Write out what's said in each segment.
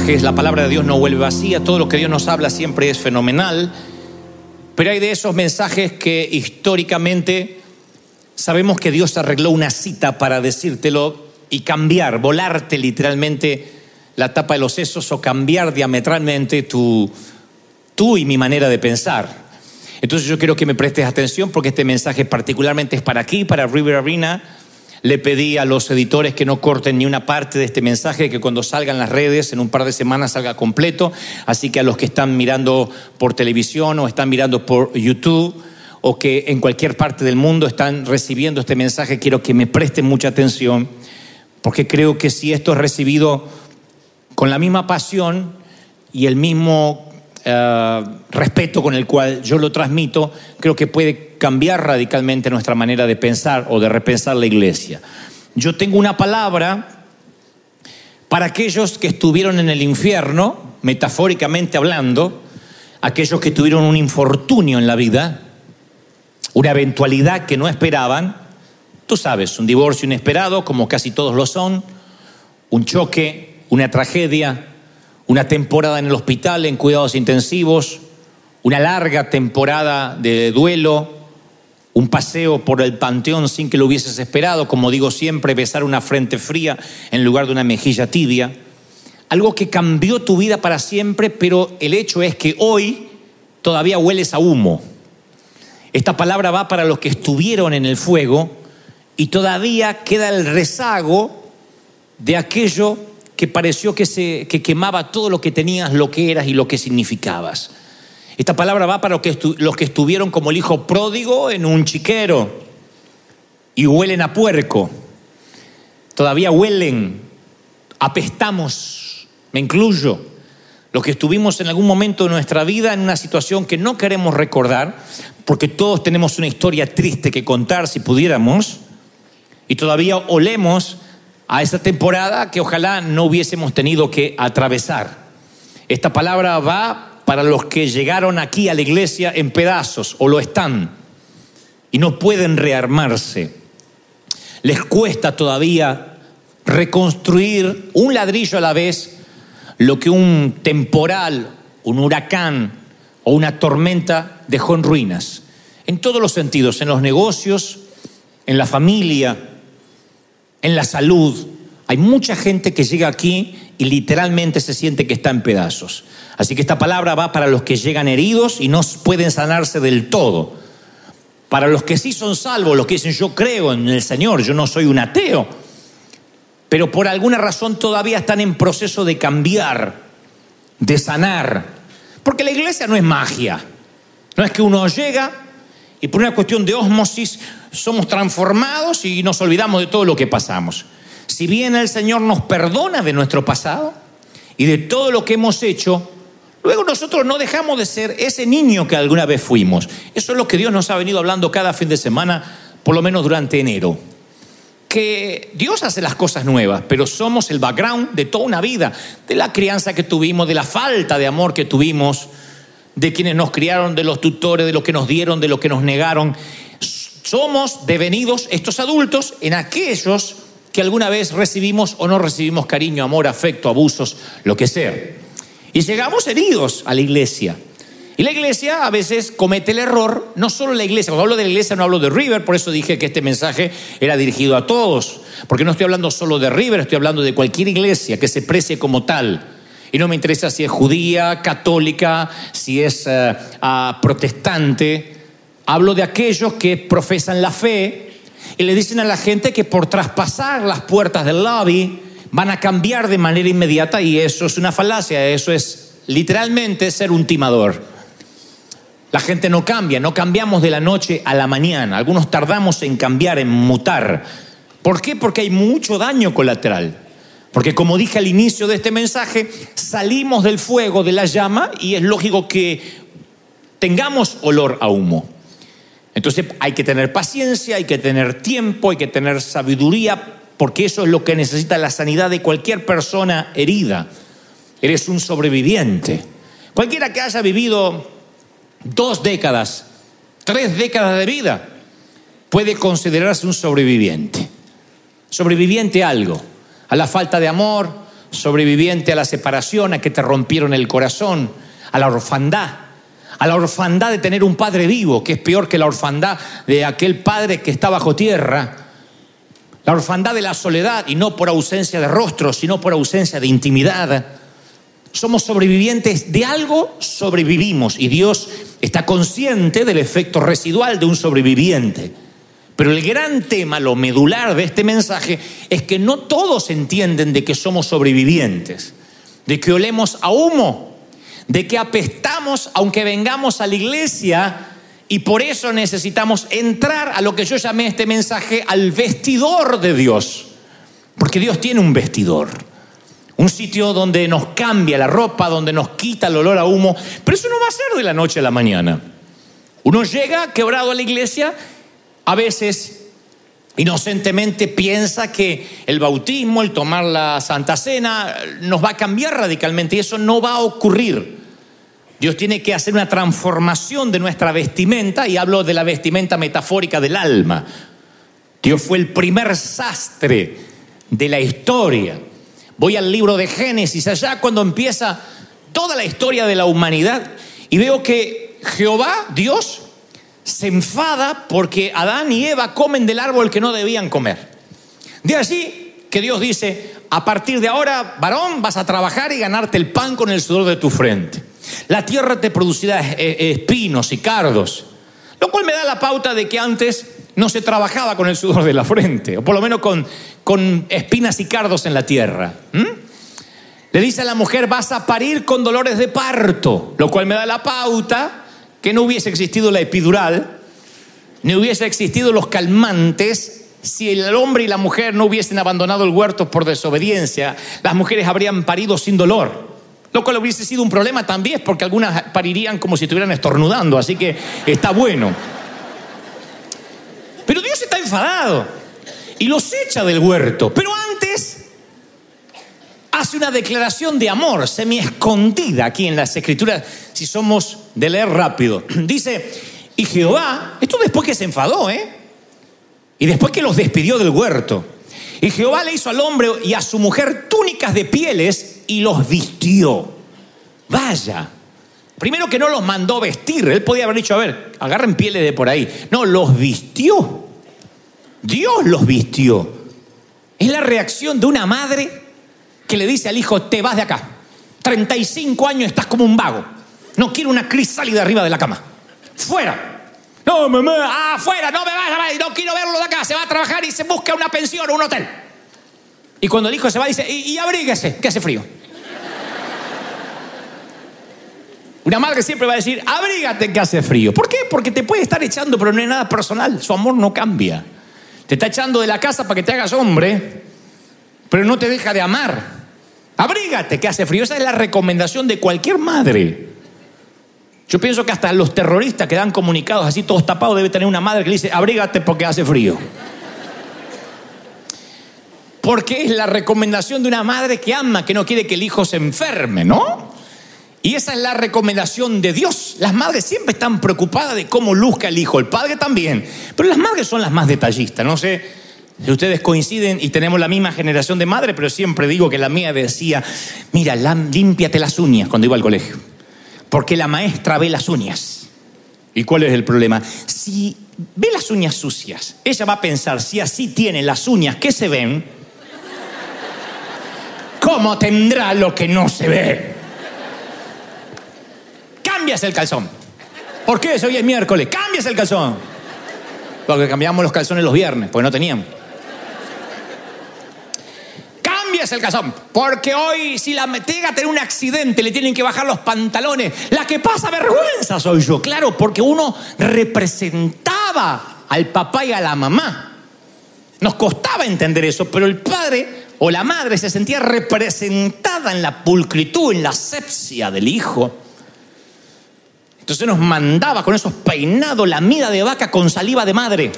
mensajes, la palabra de Dios no vuelve vacía, todo lo que Dios nos habla siempre es fenomenal, pero hay de esos mensajes que históricamente sabemos que Dios arregló una cita para decírtelo y cambiar, volarte literalmente la tapa de los sesos o cambiar diametralmente tu, tú y mi manera de pensar. Entonces yo quiero que me prestes atención porque este mensaje particularmente es para aquí, para River Arena. Le pedí a los editores que no corten ni una parte de este mensaje, que cuando salgan las redes en un par de semanas salga completo. Así que a los que están mirando por televisión o están mirando por YouTube o que en cualquier parte del mundo están recibiendo este mensaje, quiero que me presten mucha atención, porque creo que si esto es recibido con la misma pasión y el mismo eh, respeto con el cual yo lo transmito, creo que puede cambiar radicalmente nuestra manera de pensar o de repensar la iglesia. Yo tengo una palabra para aquellos que estuvieron en el infierno, metafóricamente hablando, aquellos que tuvieron un infortunio en la vida, una eventualidad que no esperaban, tú sabes, un divorcio inesperado, como casi todos lo son, un choque, una tragedia, una temporada en el hospital en cuidados intensivos, una larga temporada de duelo, un paseo por el panteón sin que lo hubieses esperado, como digo siempre, besar una frente fría en lugar de una mejilla tibia. Algo que cambió tu vida para siempre, pero el hecho es que hoy todavía hueles a humo. Esta palabra va para los que estuvieron en el fuego y todavía queda el rezago de aquello que pareció que, se, que quemaba todo lo que tenías, lo que eras y lo que significabas. Esta palabra va para los que, los que estuvieron como el hijo pródigo en un chiquero y huelen a puerco. Todavía huelen, apestamos, me incluyo. Los que estuvimos en algún momento de nuestra vida en una situación que no queremos recordar, porque todos tenemos una historia triste que contar si pudiéramos, y todavía olemos a esa temporada que ojalá no hubiésemos tenido que atravesar. Esta palabra va para los que llegaron aquí a la iglesia en pedazos o lo están y no pueden rearmarse. Les cuesta todavía reconstruir un ladrillo a la vez lo que un temporal, un huracán o una tormenta dejó en ruinas. En todos los sentidos, en los negocios, en la familia, en la salud. Hay mucha gente que llega aquí y literalmente se siente que está en pedazos. Así que esta palabra va para los que llegan heridos y no pueden sanarse del todo. Para los que sí son salvos, los que dicen yo creo en el Señor, yo no soy un ateo, pero por alguna razón todavía están en proceso de cambiar, de sanar. Porque la iglesia no es magia. No es que uno llega y por una cuestión de osmosis somos transformados y nos olvidamos de todo lo que pasamos. Si bien el Señor nos perdona de nuestro pasado y de todo lo que hemos hecho, luego nosotros no dejamos de ser ese niño que alguna vez fuimos. Eso es lo que Dios nos ha venido hablando cada fin de semana, por lo menos durante enero. Que Dios hace las cosas nuevas, pero somos el background de toda una vida, de la crianza que tuvimos, de la falta de amor que tuvimos, de quienes nos criaron, de los tutores, de lo que nos dieron, de lo que nos negaron. Somos devenidos estos adultos en aquellos que alguna vez recibimos o no recibimos cariño, amor, afecto, abusos, lo que sea. Y llegamos heridos a la iglesia. Y la iglesia a veces comete el error, no solo la iglesia, cuando hablo de la iglesia no hablo de River, por eso dije que este mensaje era dirigido a todos, porque no estoy hablando solo de River, estoy hablando de cualquier iglesia que se precie como tal. Y no me interesa si es judía, católica, si es eh, ah, protestante. Hablo de aquellos que profesan la fe y le dicen a la gente que por traspasar las puertas del lobby van a cambiar de manera inmediata y eso es una falacia, eso es literalmente ser un timador. La gente no cambia, no cambiamos de la noche a la mañana, algunos tardamos en cambiar, en mutar. ¿Por qué? Porque hay mucho daño colateral. Porque como dije al inicio de este mensaje, salimos del fuego, de la llama, y es lógico que tengamos olor a humo. Entonces hay que tener paciencia, hay que tener tiempo, hay que tener sabiduría, porque eso es lo que necesita la sanidad de cualquier persona herida. Eres un sobreviviente. Cualquiera que haya vivido dos décadas, tres décadas de vida, puede considerarse un sobreviviente. Sobreviviente a algo a la falta de amor, sobreviviente a la separación, a que te rompieron el corazón, a la orfandad, a la orfandad de tener un padre vivo, que es peor que la orfandad de aquel padre que está bajo tierra, la orfandad de la soledad, y no por ausencia de rostro, sino por ausencia de intimidad. Somos sobrevivientes de algo, sobrevivimos, y Dios está consciente del efecto residual de un sobreviviente. Pero el gran tema, lo medular de este mensaje, es que no todos entienden de que somos sobrevivientes, de que olemos a humo, de que apestamos aunque vengamos a la iglesia y por eso necesitamos entrar a lo que yo llamé este mensaje al vestidor de Dios. Porque Dios tiene un vestidor. Un sitio donde nos cambia la ropa, donde nos quita el olor a humo. Pero eso no va a ser de la noche a la mañana. Uno llega quebrado a la iglesia, a veces inocentemente piensa que el bautismo, el tomar la Santa Cena, nos va a cambiar radicalmente y eso no va a ocurrir. Dios tiene que hacer una transformación de nuestra vestimenta y hablo de la vestimenta metafórica del alma. Dios fue el primer sastre de la historia. Voy al libro de Génesis, allá cuando empieza toda la historia de la humanidad y veo que Jehová, Dios, se enfada porque Adán y Eva comen del árbol que no debían comer. De allí que Dios dice, a partir de ahora, varón, vas a trabajar y ganarte el pan con el sudor de tu frente. La tierra te producirá eh, eh, espinos y cardos, lo cual me da la pauta de que antes no se trabajaba con el sudor de la frente, o por lo menos con, con espinas y cardos en la tierra. Le dice a la mujer, vas a parir con dolores de parto, lo cual me da la pauta que no hubiese existido la epidural, ni hubiese existido los calmantes si el hombre y la mujer no hubiesen abandonado el huerto por desobediencia, las mujeres habrían parido sin dolor. Lo cual hubiese sido un problema también, porque algunas parirían como si estuvieran estornudando, así que está bueno. Pero Dios está enfadado y los echa del huerto. Pero antes hace una declaración de amor semi escondida aquí en las escrituras, si somos de leer rápido. Dice, y Jehová, esto después que se enfadó, ¿eh? Y después que los despidió del huerto. Y Jehová le hizo al hombre y a su mujer túnicas de pieles y los vistió. Vaya. Primero que no los mandó vestir. Él podía haber dicho, a ver, agarren pieles de por ahí. No, los vistió. Dios los vistió. Es la reacción de una madre que le dice al hijo, te vas de acá. 35 años estás como un vago. No quiero una crisálida arriba de la cama. Fuera. No, mamá, afuera, no me vayas, no quiero verlo de acá. Se va a trabajar y se busca una pensión o un hotel. Y cuando el hijo se va, dice, y, y abríguese, que hace frío. Una madre siempre va a decir, abrígate que hace frío. ¿Por qué? Porque te puede estar echando, pero no es nada personal. Su amor no cambia. Te está echando de la casa para que te hagas hombre, pero no te deja de amar. Abrígate que hace frío. Esa es la recomendación de cualquier madre. Yo pienso que hasta los terroristas que dan comunicados así todos tapados debe tener una madre que le dice, abrígate porque hace frío. Porque es la recomendación de una madre que ama, que no quiere que el hijo se enferme, ¿no? Y esa es la recomendación de Dios. Las madres siempre están preocupadas de cómo luzca el hijo, el padre también. Pero las madres son las más detallistas. No sé si ustedes coinciden y tenemos la misma generación de madre, pero siempre digo que la mía decía, mira, límpiate las uñas cuando iba al colegio porque la maestra ve las uñas. ¿Y cuál es el problema? Si ve las uñas sucias, ella va a pensar, si así tiene las uñas que se ven, ¿cómo tendrá lo que no se ve? Cambias el calzón. ¿Por qué? Hoy es miércoles. Cambias el calzón. Porque cambiamos los calzones los viernes, porque no teníamos es el calzón. Porque hoy, si la llega a tener un accidente, le tienen que bajar los pantalones. La que pasa vergüenza soy yo. Claro, porque uno representaba al papá y a la mamá. Nos costaba entender eso, pero el padre o la madre se sentía representada en la pulcritud, en la asepsia del hijo. Entonces nos mandaba con esos peinados la mida de vaca con saliva de madre.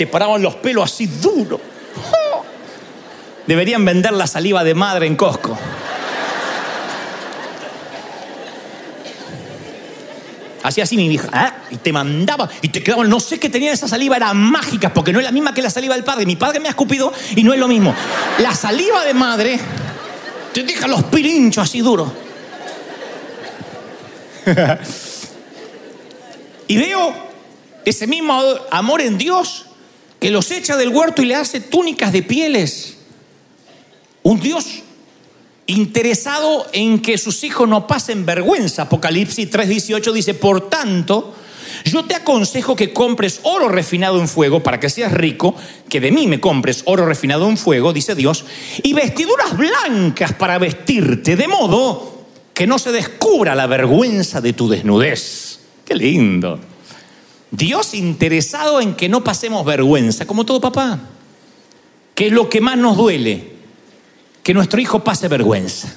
Te paraban los pelos así duro. Deberían vender la saliva de madre en Costco. Hacía así mi hija, ¿ah? y te mandaba, y te quedaba, no sé qué tenía esa saliva, era mágica, porque no es la misma que la saliva del padre. Mi padre me ha escupido y no es lo mismo. La saliva de madre te deja los pirinchos así duros. y veo ese mismo amor en Dios que los echa del huerto y le hace túnicas de pieles. Un Dios interesado en que sus hijos no pasen vergüenza. Apocalipsis 3:18 dice, por tanto, yo te aconsejo que compres oro refinado en fuego para que seas rico, que de mí me compres oro refinado en fuego, dice Dios, y vestiduras blancas para vestirte, de modo que no se descubra la vergüenza de tu desnudez. Qué lindo. Dios interesado en que no pasemos vergüenza, como todo papá, que es lo que más nos duele que nuestro hijo pase vergüenza.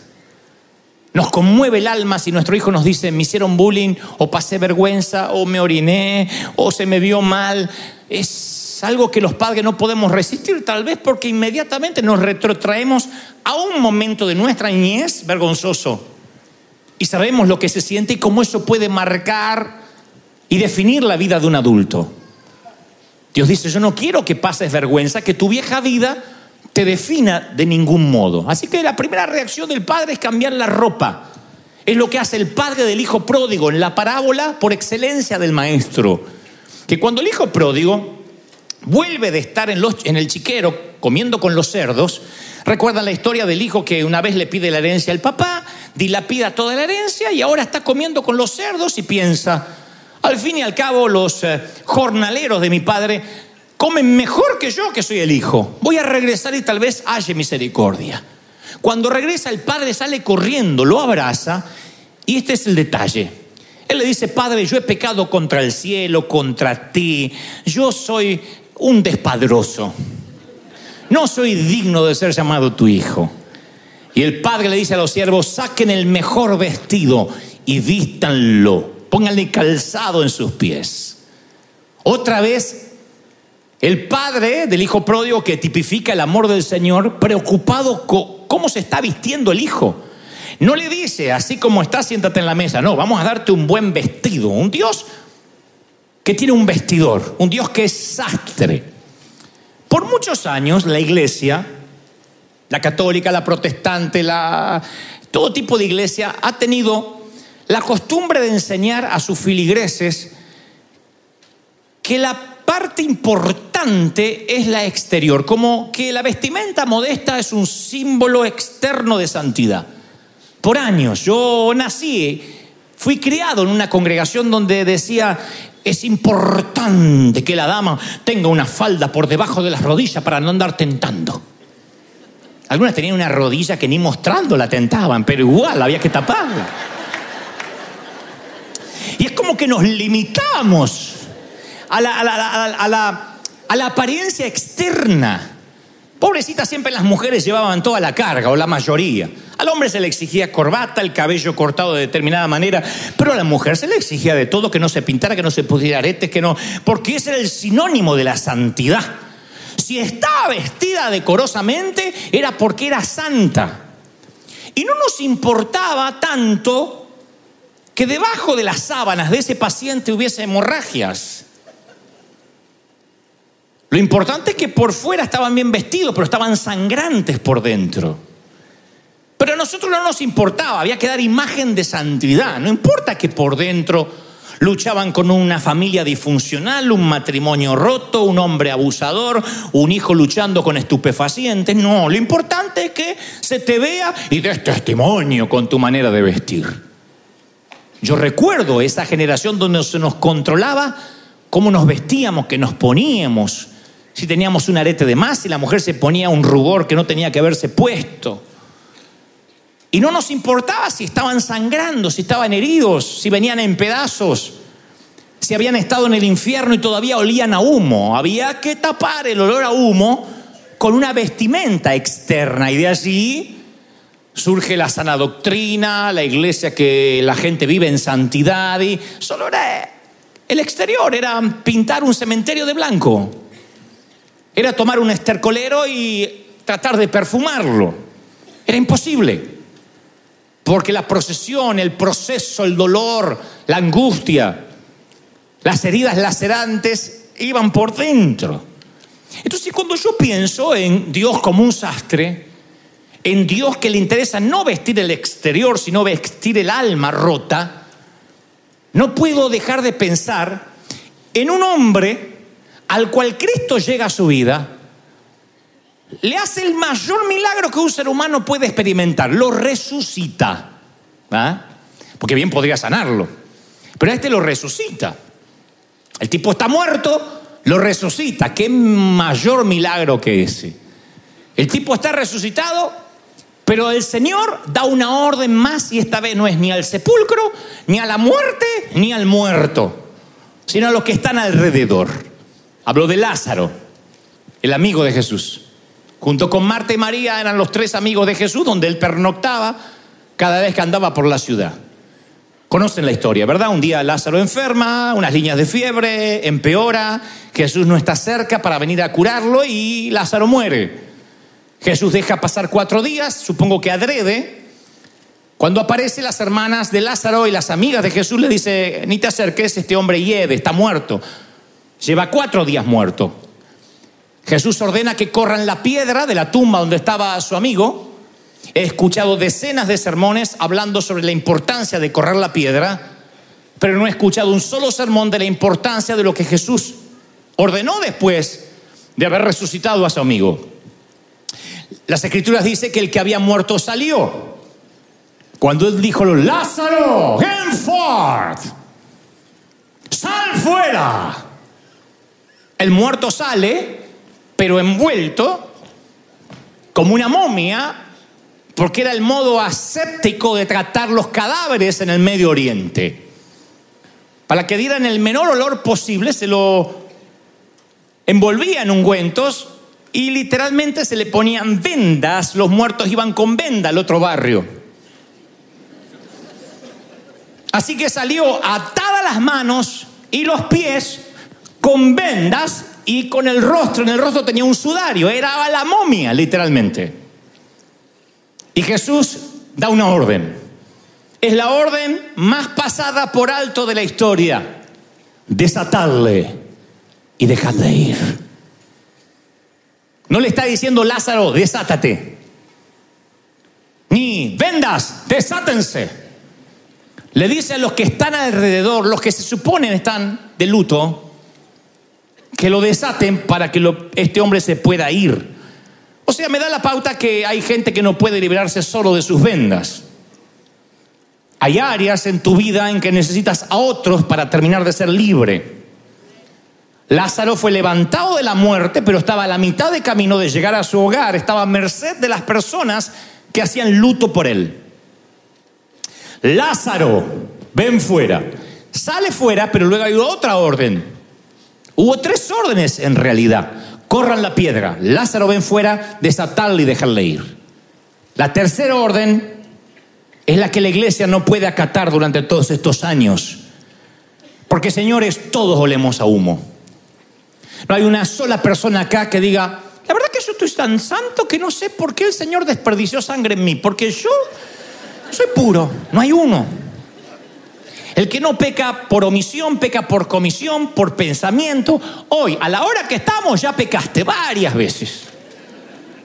Nos conmueve el alma si nuestro hijo nos dice, me hicieron bullying, o pasé vergüenza, o me oriné, o se me vio mal. Es algo que los padres no podemos resistir, tal vez porque inmediatamente nos retrotraemos a un momento de nuestra niñez vergonzoso. Y sabemos lo que se siente y cómo eso puede marcar y definir la vida de un adulto. Dios dice, yo no quiero que pases vergüenza, que tu vieja vida te defina de ningún modo. Así que la primera reacción del padre es cambiar la ropa. Es lo que hace el padre del hijo pródigo en la parábola por excelencia del maestro. Que cuando el hijo pródigo vuelve de estar en, el chiquero comiendo con los cerdos, recuerdan la historia del hijo que una vez le pide la herencia al papá, dilapida toda la herencia y ahora está comiendo con los cerdos y piensa, al fin y al cabo los eh, jornaleros de mi padre comen mejor que yo que soy el hijo. Voy a regresar y tal vez haya misericordia. Cuando regresa el padre sale corriendo, lo abraza y este es el detalle. Él le dice, Padre, yo he pecado contra el cielo, contra ti, yo soy un despadroso. No soy digno de ser llamado tu hijo. Y el padre le dice a los siervos, saquen el mejor vestido y vístanlo, pónganle calzado en sus pies. Otra vez el padre del hijo pródigo que tipifica el amor del Señor, preocupado con cómo se está vistiendo el hijo. No le dice, así como está, siéntate en la mesa. No, vamos a darte un buen vestido. Un Dios que tiene un vestidor, un Dios que es sastre. Por muchos años la iglesia, la católica, la protestante, la, todo tipo de iglesia, ha tenido la costumbre de enseñar a sus filigreses que la parte importante es la exterior, como que la vestimenta modesta es un símbolo externo de santidad. Por años, yo nací, fui criado en una congregación donde decía, es importante que la dama tenga una falda por debajo de las rodillas para no andar tentando. Algunas tenían una rodilla que ni mostrando la tentaban, pero igual había que taparla. Y es como que nos limitamos a la, apariencia externa. Pobrecita, siempre las mujeres llevaban toda la carga, o la mayoría. Al hombre se le exigía corbata, el cabello cortado de determinada manera, pero a la mujer se le exigía de todo, que no se pintara, que no se pusiera aretes, que no, porque ese era el sinónimo de la santidad. Si estaba vestida decorosamente, era porque era santa. Y no nos importaba tanto que debajo de las sábanas de ese paciente hubiese hemorragias. Lo importante es que por fuera estaban bien vestidos, pero estaban sangrantes por dentro. Pero a nosotros no nos importaba, había que dar imagen de santidad. No importa que por dentro luchaban con una familia disfuncional, un matrimonio roto, un hombre abusador, un hijo luchando con estupefacientes. No, lo importante es que se te vea y des testimonio con tu manera de vestir. Yo recuerdo esa generación donde se nos controlaba cómo nos vestíamos, que nos poníamos si teníamos un arete de más, si la mujer se ponía un rubor que no tenía que haberse puesto. Y no nos importaba si estaban sangrando, si estaban heridos, si venían en pedazos, si habían estado en el infierno y todavía olían a humo. Había que tapar el olor a humo con una vestimenta externa y de allí surge la sana doctrina, la iglesia que la gente vive en santidad y solo era el exterior, era pintar un cementerio de blanco era tomar un estercolero y tratar de perfumarlo. Era imposible. porque la procesión, el proceso, el dolor, la angustia, las heridas lacerantes iban por dentro. Entonces cuando yo pienso en Dios como un sastre, en Dios que le interesa no vestir el exterior, sino vestir el alma rota, no puedo dejar de pensar en un hombre al cual Cristo llega a su vida, le hace el mayor milagro que un ser humano puede experimentar, lo resucita. Porque bien podría sanarlo, pero este lo resucita. El tipo está muerto, lo resucita. Qué mayor milagro que ese. El tipo está resucitado, pero el Señor da una orden más y esta vez no es ni al sepulcro, ni a la muerte, ni al muerto, sino a los que están alrededor. Habló de Lázaro, el amigo de Jesús. Junto con Marta y María eran los tres amigos de Jesús donde él pernoctaba cada vez que andaba por la ciudad. Conocen la historia, ¿verdad? Un día Lázaro enferma, unas líneas de fiebre, empeora, Jesús no está cerca para venir a curarlo y Lázaro muere. Jesús deja pasar cuatro días, supongo que adrede. Cuando aparecen las hermanas de Lázaro y las amigas de Jesús le dice, ni te acerques, este hombre hiede, está muerto. Lleva cuatro días muerto. Jesús ordena que corran la piedra de la tumba donde estaba su amigo. He escuchado decenas de sermones hablando sobre la importancia de correr la piedra, pero no he escuchado un solo sermón de la importancia de lo que Jesús ordenó después de haber resucitado a su amigo. Las escrituras dicen que el que había muerto salió. Cuando él dijo, Lázaro, forth, sal fuera. El muerto sale, pero envuelto como una momia, porque era el modo aséptico de tratar los cadáveres en el Medio Oriente. Para que dieran el menor olor posible, se lo envolvía en ungüentos y literalmente se le ponían vendas, los muertos iban con venda al otro barrio. Así que salió atada las manos y los pies con vendas y con el rostro, en el rostro tenía un sudario, era la momia literalmente. Y Jesús da una orden. Es la orden más pasada por alto de la historia. Desatarle y dejadle ir. No le está diciendo Lázaro, desátate. Ni vendas, desátense. Le dice a los que están alrededor, los que se suponen están de luto, que lo desaten para que este hombre se pueda ir. O sea, me da la pauta que hay gente que no puede liberarse solo de sus vendas. Hay áreas en tu vida en que necesitas a otros para terminar de ser libre. Lázaro fue levantado de la muerte, pero estaba a la mitad de camino de llegar a su hogar, estaba a merced de las personas que hacían luto por él. Lázaro, ven fuera. Sale fuera, pero luego hay otra orden. Hubo tres órdenes en realidad. Corran la piedra. Lázaro, ven fuera, desatarle y dejarle ir. La tercera orden es la que la iglesia no puede acatar durante todos estos años. Porque señores, todos olemos a humo. No hay una sola persona acá que diga, la verdad que yo estoy tan santo que no sé por qué el Señor desperdició sangre en mí, porque yo soy puro, no hay uno. El que no peca por omisión, peca por comisión, por pensamiento. Hoy, a la hora que estamos, ya pecaste varias veces.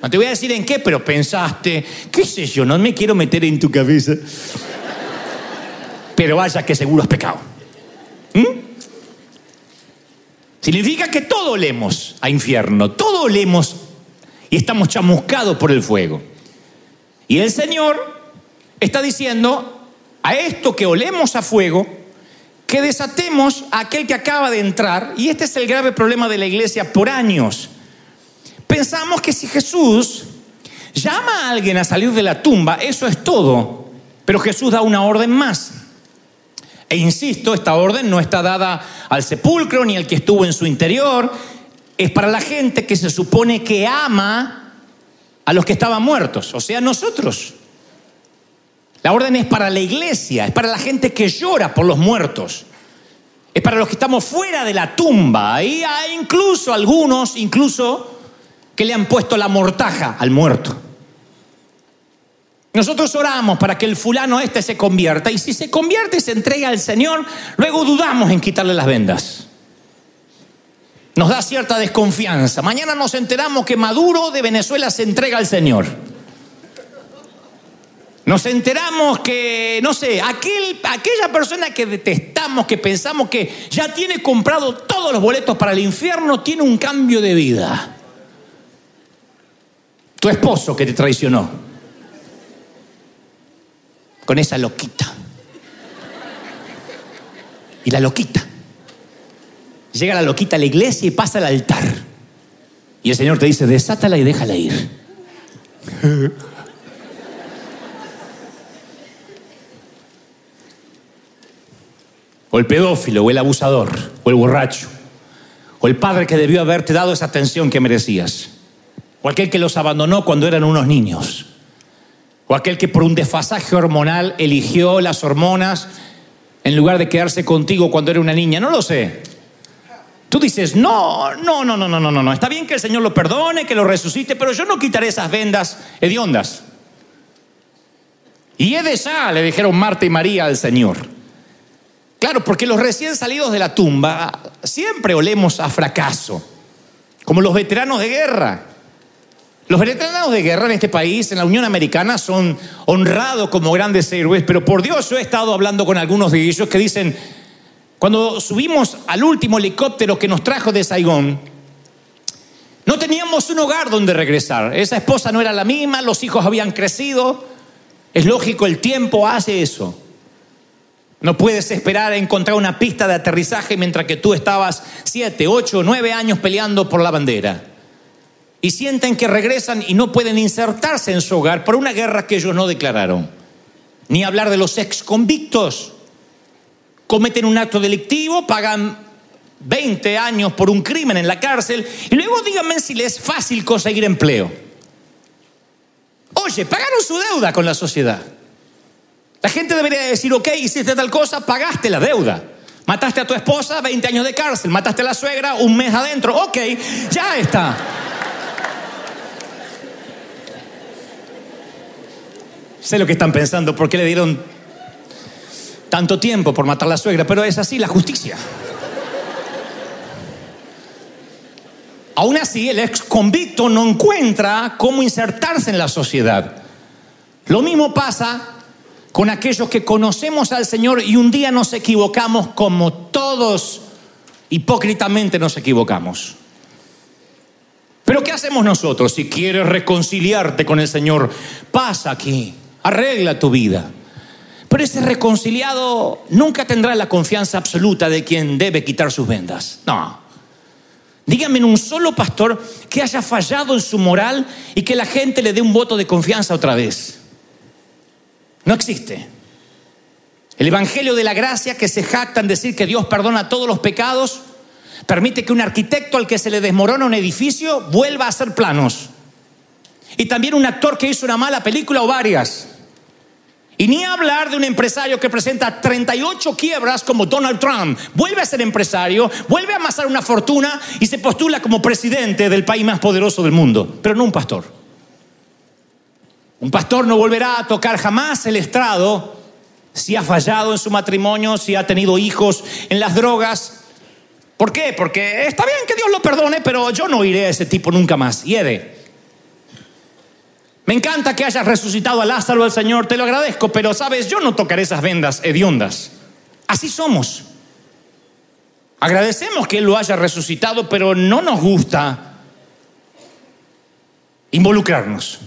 No te voy a decir en qué, pero pensaste, qué sé yo, no me quiero meter en tu cabeza. Pero vaya que seguro has pecado. ¿Mm? Significa que todo olemos a infierno, todo olemos y estamos chamuscados por el fuego. Y el Señor está diciendo a esto que olemos a fuego, que desatemos a aquel que acaba de entrar, y este es el grave problema de la iglesia por años. Pensamos que si Jesús llama a alguien a salir de la tumba, eso es todo, pero Jesús da una orden más. E insisto, esta orden no está dada al sepulcro ni al que estuvo en su interior, es para la gente que se supone que ama a los que estaban muertos, o sea, nosotros. La orden es para la iglesia, es para la gente que llora por los muertos, es para los que estamos fuera de la tumba. Y hay incluso algunos, incluso, que le han puesto la mortaja al muerto. Nosotros oramos para que el fulano este se convierta y si se convierte y se entrega al Señor, luego dudamos en quitarle las vendas. Nos da cierta desconfianza. Mañana nos enteramos que Maduro de Venezuela se entrega al Señor. Nos enteramos que, no sé, aquel, aquella persona que detestamos, que pensamos que ya tiene comprado todos los boletos para el infierno, tiene un cambio de vida. Tu esposo que te traicionó. Con esa loquita. Y la loquita. Llega la loquita a la iglesia y pasa al altar. Y el Señor te dice, desátala y déjala ir. o el pedófilo, o el abusador, o el borracho, o el padre que debió haberte dado esa atención que merecías, o aquel que los abandonó cuando eran unos niños, o aquel que por un desfasaje hormonal eligió las hormonas en lugar de quedarse contigo cuando era una niña, no lo sé. Tú dices, no, no, no, no, no, no, no, está bien que el Señor lo perdone, que lo resucite, pero yo no quitaré esas vendas hediondas. Y he de ya, le dijeron Marta y María al Señor. Claro, porque los recién salidos de la tumba siempre olemos a fracaso, como los veteranos de guerra. Los veteranos de guerra en este país, en la Unión Americana, son honrados como grandes héroes, pero por Dios yo he estado hablando con algunos de ellos que dicen, cuando subimos al último helicóptero que nos trajo de Saigón, no teníamos un hogar donde regresar. Esa esposa no era la misma, los hijos habían crecido. Es lógico, el tiempo hace eso. No puedes esperar a encontrar una pista de aterrizaje mientras que tú estabas siete, ocho, nueve años peleando por la bandera. Y sienten que regresan y no pueden insertarse en su hogar por una guerra que ellos no declararon. Ni hablar de los ex convictos. Cometen un acto delictivo, pagan 20 años por un crimen en la cárcel y luego díganme si les es fácil conseguir empleo. Oye, pagaron su deuda con la sociedad. La gente debería decir, ok, hiciste tal cosa, pagaste la deuda. Mataste a tu esposa, 20 años de cárcel. Mataste a la suegra, un mes adentro. Ok, ya está. Sé lo que están pensando, ¿por qué le dieron tanto tiempo por matar a la suegra? Pero es así la justicia. Aún así, el ex convicto no encuentra cómo insertarse en la sociedad. Lo mismo pasa con aquellos que conocemos al Señor y un día nos equivocamos como todos hipócritamente nos equivocamos. Pero ¿qué hacemos nosotros? Si quieres reconciliarte con el Señor, pasa aquí, arregla tu vida. Pero ese reconciliado nunca tendrá la confianza absoluta de quien debe quitar sus vendas. No. Dígame en un solo pastor que haya fallado en su moral y que la gente le dé un voto de confianza otra vez. No existe. El Evangelio de la Gracia, que se jacta en decir que Dios perdona todos los pecados, permite que un arquitecto al que se le desmorona un edificio vuelva a hacer planos. Y también un actor que hizo una mala película o varias. Y ni hablar de un empresario que presenta 38 quiebras como Donald Trump. Vuelve a ser empresario, vuelve a amasar una fortuna y se postula como presidente del país más poderoso del mundo, pero no un pastor. Un pastor no volverá a tocar jamás el estrado si ha fallado en su matrimonio, si ha tenido hijos en las drogas. ¿Por qué? Porque está bien que Dios lo perdone, pero yo no iré a ese tipo nunca más. Hiede. Me encanta que hayas resucitado a Lázaro al Señor, te lo agradezco, pero sabes, yo no tocaré esas vendas hediondas. Así somos. Agradecemos que Él lo haya resucitado, pero no nos gusta involucrarnos.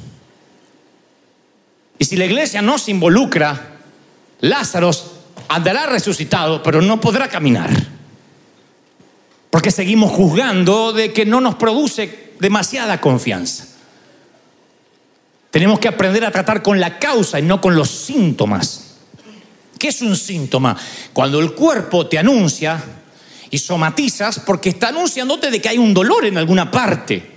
Y si la iglesia no se involucra, Lázaro andará resucitado, pero no podrá caminar. Porque seguimos juzgando de que no nos produce demasiada confianza. Tenemos que aprender a tratar con la causa y no con los síntomas. ¿Qué es un síntoma? Cuando el cuerpo te anuncia y somatizas porque está anunciándote de que hay un dolor en alguna parte.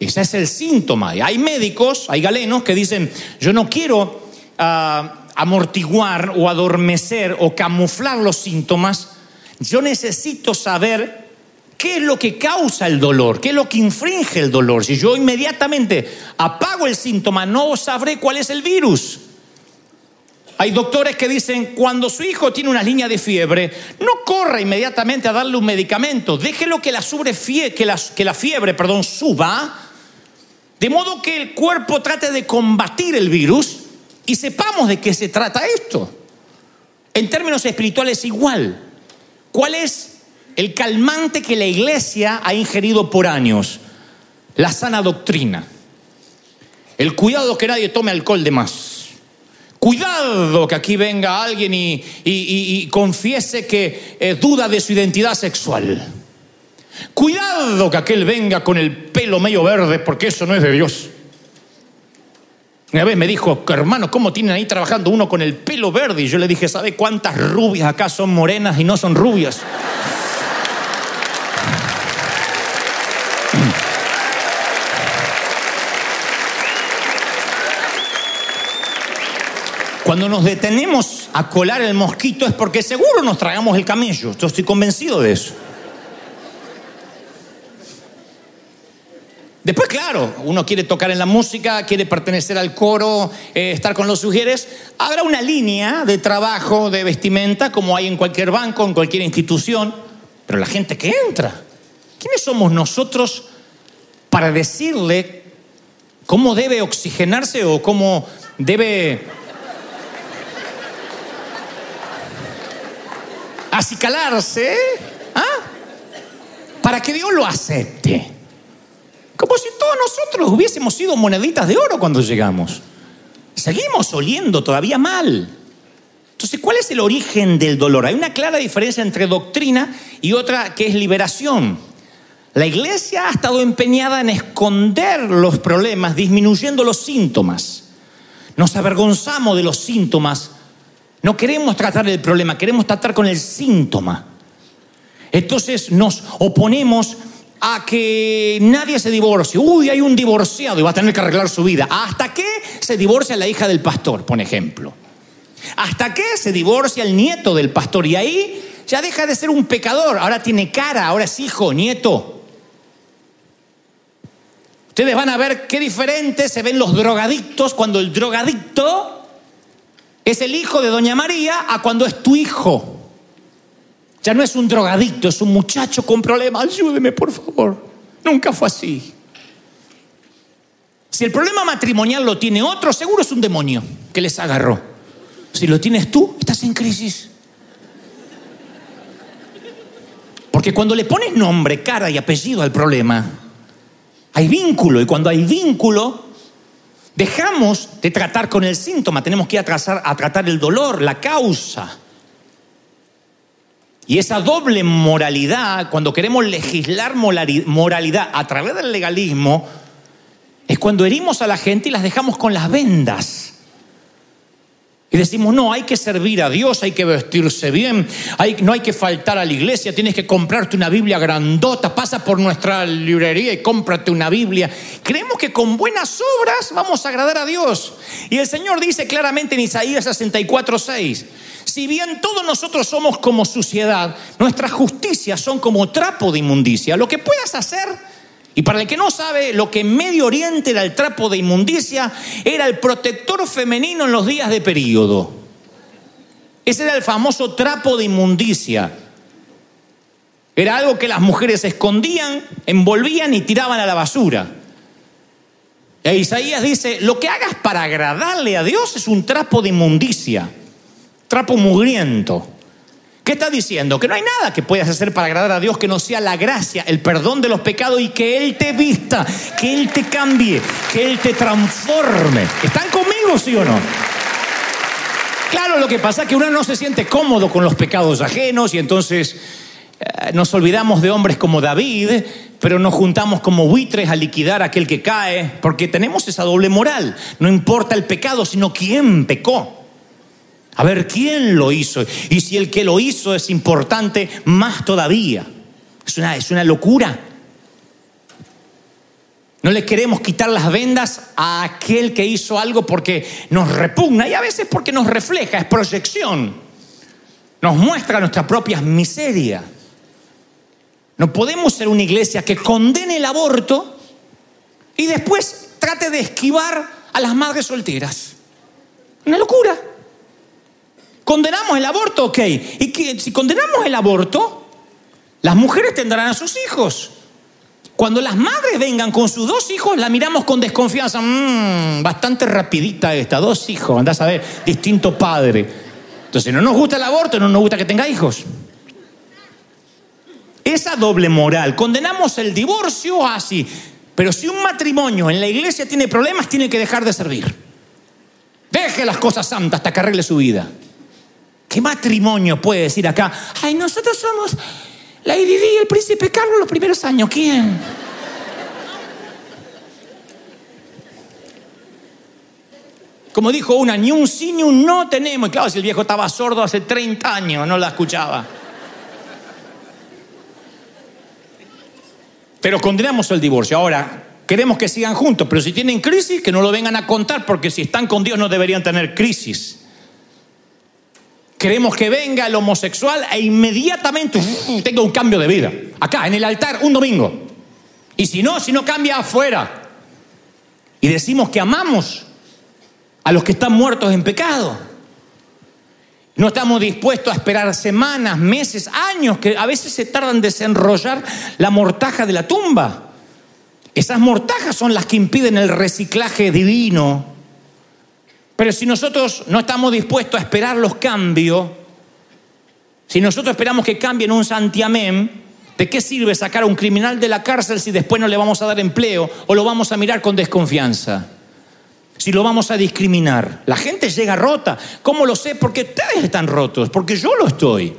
Ese es el síntoma. Y hay médicos, hay galenos que dicen, yo no quiero ah, amortiguar o adormecer o camuflar los síntomas, yo necesito saber ¿Qué es lo que causa el dolor? ¿Qué es lo que infringe el dolor? Si yo inmediatamente apago el síntoma, no sabré cuál es el virus. Hay doctores que dicen, cuando su hijo tiene una línea de fiebre, no corra inmediatamente a darle un medicamento, déjelo que la, que la, que la fiebre perdón, suba, de modo que el cuerpo trate de combatir el virus y sepamos de qué se trata esto. En términos espirituales igual. ¿Cuál es el calmante que la iglesia ha ingerido por años, la sana doctrina. El cuidado que nadie tome alcohol de más. Cuidado que aquí venga alguien y, confiese que duda de su identidad sexual. Cuidado que aquel venga con el pelo medio verde porque eso no es de Dios. Una vez me dijo, hermano, ¿cómo tienen ahí trabajando uno con el pelo verde? Y yo le dije, ¿sabe cuántas rubias acá son morenas y no son rubias? Cuando nos detenemos a colar el mosquito es porque seguro nos tragamos el camello. Yo estoy convencido de eso. Después, claro, uno quiere tocar en la música, quiere pertenecer al coro, eh, estar con los sugieres. Habrá una línea de trabajo, de vestimenta, como hay en cualquier banco, en cualquier institución. Pero la gente que entra, ¿quiénes somos nosotros para decirle cómo debe oxigenarse o cómo debe acicalarse ¿ah? para que Dios lo acepte. Como si todos nosotros hubiésemos sido moneditas de oro cuando llegamos. Seguimos oliendo todavía mal. Entonces, ¿cuál es el origen del dolor? Hay una clara diferencia entre doctrina y otra que es liberación. La iglesia ha estado empeñada en esconder los problemas, disminuyendo los síntomas. Nos avergonzamos de los síntomas no queremos tratar el problema, queremos tratar con el síntoma. Entonces nos oponemos a que nadie se divorcie. Uy, hay un divorciado y va a tener que arreglar su vida. ¿Hasta qué se divorcia la hija del pastor, por ejemplo? ¿Hasta qué se divorcia el nieto del pastor? Y ahí ya deja de ser un pecador. Ahora tiene cara, ahora es hijo, nieto. Ustedes van a ver qué diferente se ven los drogadictos cuando el drogadicto es el hijo de Doña María a cuando es tu hijo. Ya no es un drogadicto, es un muchacho con problemas. Ayúdeme, por favor. Nunca fue así. Si el problema matrimonial lo tiene otro, seguro es un demonio que les agarró. Si lo tienes tú, estás en crisis. Porque cuando le pones nombre, cara y apellido al problema, hay vínculo. Y cuando hay vínculo, Dejamos de tratar con el síntoma, tenemos que ir a, a tratar el dolor, la causa. Y esa doble moralidad, cuando queremos legislar moralidad a través del legalismo, es cuando herimos a la gente y las dejamos con las vendas. Y decimos, no, hay que servir a Dios, hay que vestirse bien, no hay que faltar a la iglesia, tienes que comprarte una Biblia grandota, pasa por nuestra librería y cómprate una Biblia. Creemos que con buenas obras vamos a agradar a Dios. Y el Señor dice claramente en Isaías 64, 6, si bien todos nosotros somos como suciedad, nuestras justicias son como trapo de inmundicia. Lo que puedas hacer y para el que no sabe, lo que en Medio Oriente era el trapo de inmundicia era el protector femenino en los días de periodo. Ese era el famoso trapo de inmundicia. Era algo que las mujeres escondían, envolvían y tiraban a la basura. E Isaías dice, lo que hagas para agradarle a Dios es un trapo de inmundicia, trapo mugriento. ¿Qué está diciendo? Que no hay nada que puedas hacer para agradar a Dios que no sea la gracia, el perdón de los pecados y que Él te vista, que Él te cambie, que Él te transforme. ¿Están conmigo, sí o no? Claro, lo que pasa es que uno no se siente cómodo con los pecados ajenos y entonces eh, nos olvidamos de hombres como David, pero nos juntamos como buitres a liquidar a aquel que cae, porque tenemos esa doble moral. No importa el pecado, sino quién pecó. A ver quién lo hizo. Y si el que lo hizo es importante, más todavía. Es una, es una locura. No le queremos quitar las vendas a aquel que hizo algo porque nos repugna y a veces porque nos refleja, es proyección. Nos muestra nuestra propia miseria. No podemos ser una iglesia que condene el aborto y después trate de esquivar a las madres solteras. Una locura. ¿Condenamos el aborto? Ok. Y que, si condenamos el aborto, las mujeres tendrán a sus hijos. Cuando las madres vengan con sus dos hijos, la miramos con desconfianza. Mmm, bastante rapidita esta, dos hijos, andás a ver, distinto padre. Entonces, no nos gusta el aborto, no nos gusta que tenga hijos. Esa doble moral, condenamos el divorcio así, pero si un matrimonio en la iglesia tiene problemas, tiene que dejar de servir. Deje las cosas santas hasta que arregle su vida. ¿Qué matrimonio puede decir acá? Ay, nosotros somos la IDD y el príncipe Carlos los primeros años. ¿Quién? Como dijo una, ni un sí no tenemos. Y claro, si el viejo estaba sordo hace 30 años, no la escuchaba. Pero condenamos el divorcio. Ahora, queremos que sigan juntos, pero si tienen crisis, que no lo vengan a contar, porque si están con Dios no deberían tener crisis. Queremos que venga el homosexual e inmediatamente tenga un cambio de vida. Acá, en el altar, un domingo. Y si no, si no cambia afuera. Y decimos que amamos a los que están muertos en pecado. No estamos dispuestos a esperar semanas, meses, años, que a veces se tardan en desenrollar la mortaja de la tumba. Esas mortajas son las que impiden el reciclaje divino pero si nosotros no estamos dispuestos a esperar los cambios, si nosotros esperamos que cambien un santiamén, ¿de qué sirve sacar a un criminal de la cárcel si después no le vamos a dar empleo o lo vamos a mirar con desconfianza? Si lo vamos a discriminar. La gente llega rota. ¿Cómo lo sé? Porque ustedes están rotos, porque yo lo estoy.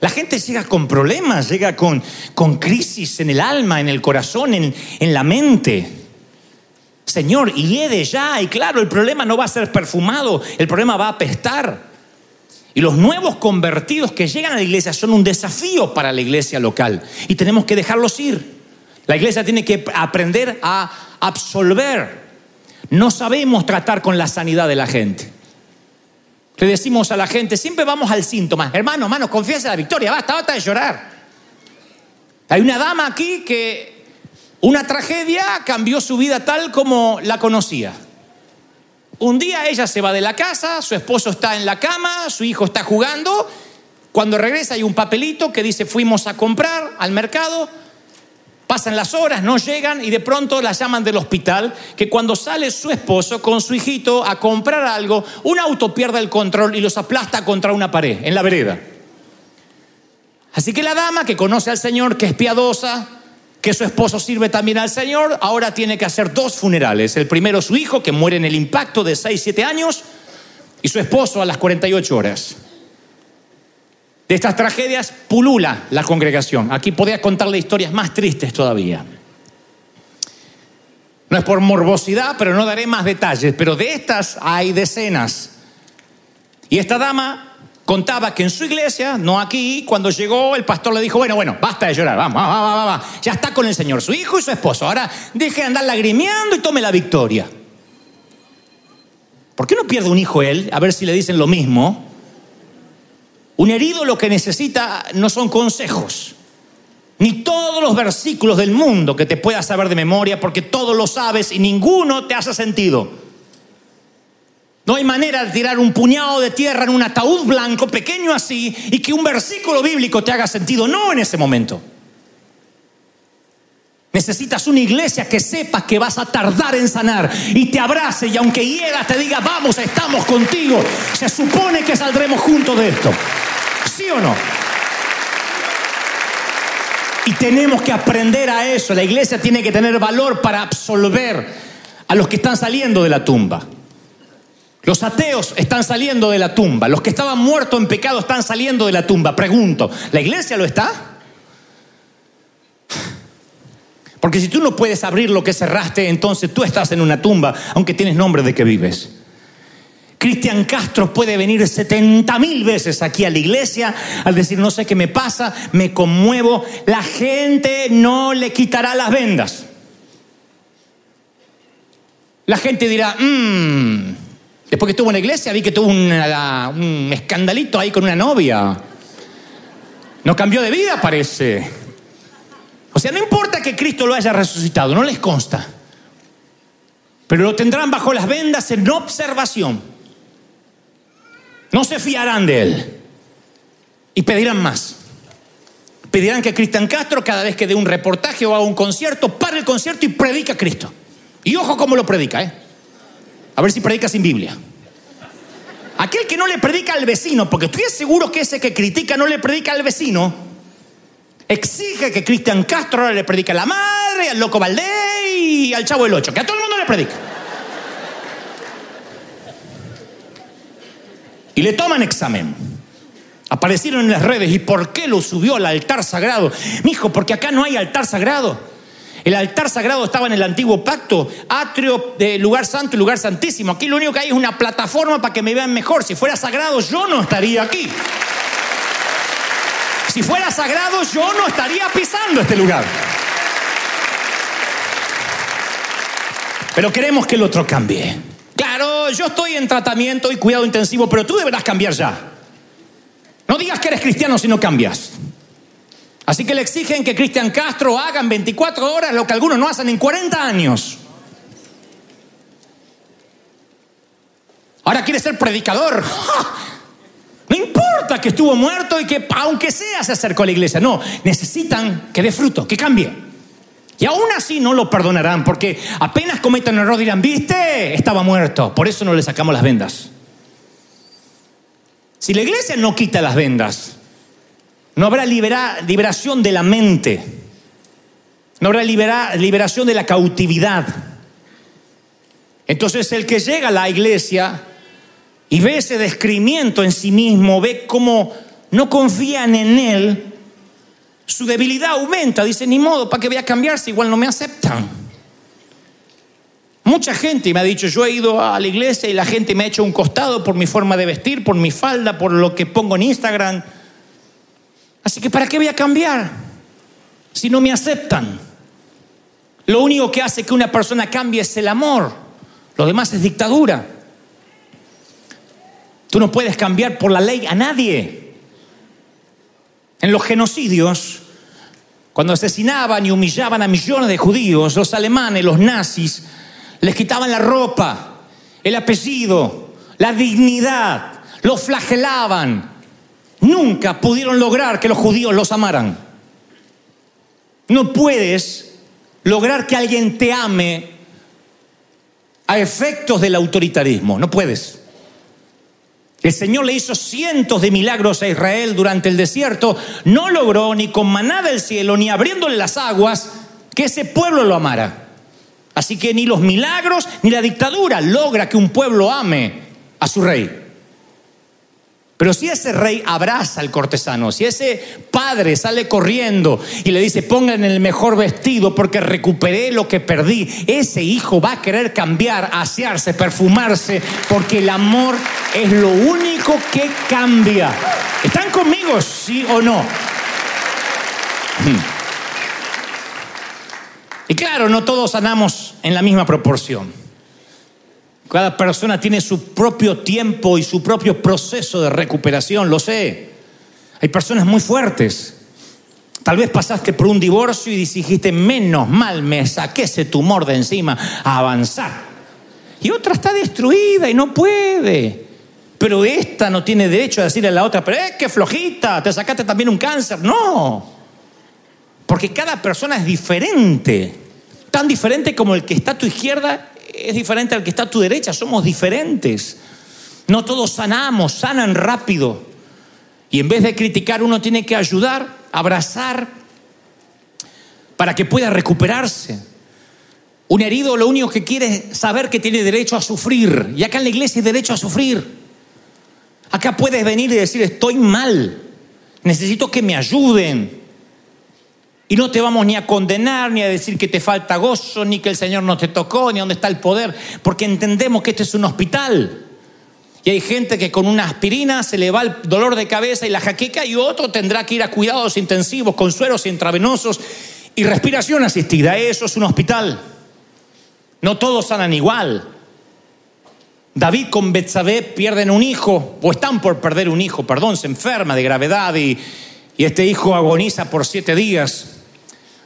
La gente llega con problemas, llega con, con crisis en el alma, en el corazón, en, en la mente. Señor, hiede ya. Y claro, el problema no va a ser perfumado, el problema va a apestar. Y los nuevos convertidos que llegan a la iglesia son un desafío para la iglesia local. Y tenemos que dejarlos ir. La iglesia tiene que aprender a absolver. No sabemos tratar con la sanidad de la gente. Le decimos a la gente, siempre vamos al síntoma. Hermano, hermano, confiesa en la victoria. Basta, basta de llorar. Hay una dama aquí que una tragedia cambió su vida tal como la conocía. Un día ella se va de la casa, su esposo está en la cama, su hijo está jugando. Cuando regresa hay un papelito que dice fuimos a comprar al mercado. Pasan las horas, no llegan y de pronto la llaman del hospital que cuando sale su esposo con su hijito a comprar algo, un auto pierde el control y los aplasta contra una pared en la vereda. Así que la dama que conoce al Señor, que es piadosa, que su esposo sirve también al Señor, ahora tiene que hacer dos funerales. El primero su hijo, que muere en el impacto de 6, 7 años, y su esposo a las 48 horas. De estas tragedias pulula la congregación. Aquí podría contarle historias más tristes todavía. No es por morbosidad, pero no daré más detalles, pero de estas hay decenas. Y esta dama contaba que en su iglesia, no aquí, cuando llegó el pastor le dijo, bueno, bueno, basta de llorar, vamos, vamos, vamos, vamos. ya está con el Señor, su hijo y su esposo, ahora deje de andar lagrimeando y tome la victoria. ¿Por qué no pierde un hijo él? A ver si le dicen lo mismo. Un herido lo que necesita no son consejos, ni todos los versículos del mundo que te puedas saber de memoria, porque todos lo sabes y ninguno te hace sentido. No hay manera de tirar un puñado de tierra en un ataúd blanco pequeño así y que un versículo bíblico te haga sentido. No en ese momento. Necesitas una iglesia que sepa que vas a tardar en sanar y te abrace y aunque hiera te diga, vamos, estamos contigo. Se supone que saldremos juntos de esto. ¿Sí o no? Y tenemos que aprender a eso. La iglesia tiene que tener valor para absolver a los que están saliendo de la tumba. Los ateos están saliendo de la tumba. Los que estaban muertos en pecado están saliendo de la tumba. Pregunto, ¿la iglesia lo está? Porque si tú no puedes abrir lo que cerraste, entonces tú estás en una tumba, aunque tienes nombre de que vives. Cristian Castro puede venir 70 mil veces aquí a la iglesia al decir, no sé qué me pasa, me conmuevo. La gente no le quitará las vendas. La gente dirá, mmm, Después que estuvo en la iglesia vi que tuvo un escandalito ahí con una novia. No cambió de vida, parece. O sea, no importa que Cristo lo haya resucitado, no les consta. Pero lo tendrán bajo las vendas en observación. No se fiarán de él. Y pedirán más. Pedirán que Cristian Castro, cada vez que dé un reportaje o haga un concierto, pare el concierto y predica a Cristo. Y ojo cómo lo predica, ¿eh? A ver si predica sin Biblia. Aquel que no le predica al vecino, porque estoy seguro que ese que critica no le predica al vecino, exige que Cristian Castro ahora le predica a la madre, al loco Valdés y al chavo del ocho, que a todo el mundo le predica. Y le toman examen. Aparecieron en las redes. ¿Y por qué lo subió al altar sagrado? Mijo, porque acá no hay altar sagrado. El altar sagrado estaba en el antiguo pacto, atrio de lugar santo y lugar santísimo. Aquí lo único que hay es una plataforma para que me vean mejor. Si fuera sagrado, yo no estaría aquí. Si fuera sagrado, yo no estaría pisando este lugar. Pero queremos que el otro cambie. Claro, yo estoy en tratamiento y cuidado intensivo, pero tú deberás cambiar ya. No digas que eres cristiano si no cambias. Así que le exigen que Cristian Castro haga en 24 horas lo que algunos no hacen en 40 años. Ahora quiere ser predicador. No importa que estuvo muerto y que aunque sea se acercó a la iglesia. No, necesitan que dé fruto, que cambie. Y aún así no lo perdonarán porque apenas cometan un error dirán, viste, estaba muerto. Por eso no le sacamos las vendas. Si la iglesia no quita las vendas, no habrá liberación de la mente. No habrá liberación de la cautividad. Entonces el que llega a la iglesia y ve ese descrimiento en sí mismo, ve cómo no confían en él, su debilidad aumenta. Dice, ni modo, ¿para qué voy a cambiarse? Igual no me aceptan. Mucha gente me ha dicho, yo he ido a la iglesia y la gente me ha hecho un costado por mi forma de vestir, por mi falda, por lo que pongo en Instagram. Así que ¿para qué voy a cambiar si no me aceptan? Lo único que hace que una persona cambie es el amor. Lo demás es dictadura. Tú no puedes cambiar por la ley a nadie. En los genocidios, cuando asesinaban y humillaban a millones de judíos, los alemanes, los nazis, les quitaban la ropa, el apellido, la dignidad, los flagelaban, nunca pudieron lograr que los judíos los amaran. No puedes lograr que alguien te ame a efectos del autoritarismo, no puedes. El Señor le hizo cientos de milagros a Israel durante el desierto, no logró ni con maná del cielo, ni abriéndole las aguas, que ese pueblo lo amara. Así que ni los milagros ni la dictadura logra que un pueblo ame a su rey. Pero si ese rey abraza al cortesano, si ese padre sale corriendo y le dice, pongan el mejor vestido porque recuperé lo que perdí, ese hijo va a querer cambiar, asearse, perfumarse, porque el amor es lo único que cambia. ¿Están conmigo, sí o no? Hmm. Y claro, no todos sanamos en la misma proporción. Cada persona tiene su propio tiempo y su propio proceso de recuperación, lo sé. Hay personas muy fuertes. Tal vez pasaste por un divorcio y dijiste, menos mal, me saqué ese tumor de encima a avanzar. Y otra está destruida y no puede. Pero esta no tiene derecho a decirle a la otra, pero es que flojita, te sacaste también un cáncer. No. Porque cada persona es diferente. Tan diferente como el que está a tu izquierda es diferente al que está a tu derecha, somos diferentes. No todos sanamos, sanan rápido. Y en vez de criticar, uno tiene que ayudar, abrazar, para que pueda recuperarse. Un herido lo único que quiere es saber que tiene derecho a sufrir. Y acá en la iglesia hay derecho a sufrir. Acá puedes venir y decir, estoy mal, necesito que me ayuden. Y no te vamos ni a condenar, ni a decir que te falta gozo, ni que el Señor no te tocó, ni dónde está el poder, porque entendemos que este es un hospital. Y hay gente que con una aspirina se le va el dolor de cabeza y la jaqueca, y otro tendrá que ir a cuidados intensivos con sueros intravenosos y respiración asistida. Eso es un hospital. No todos sanan igual. David con Betsabé pierden un hijo, o están por perder un hijo, perdón, se enferma de gravedad y este hijo agoniza por siete días.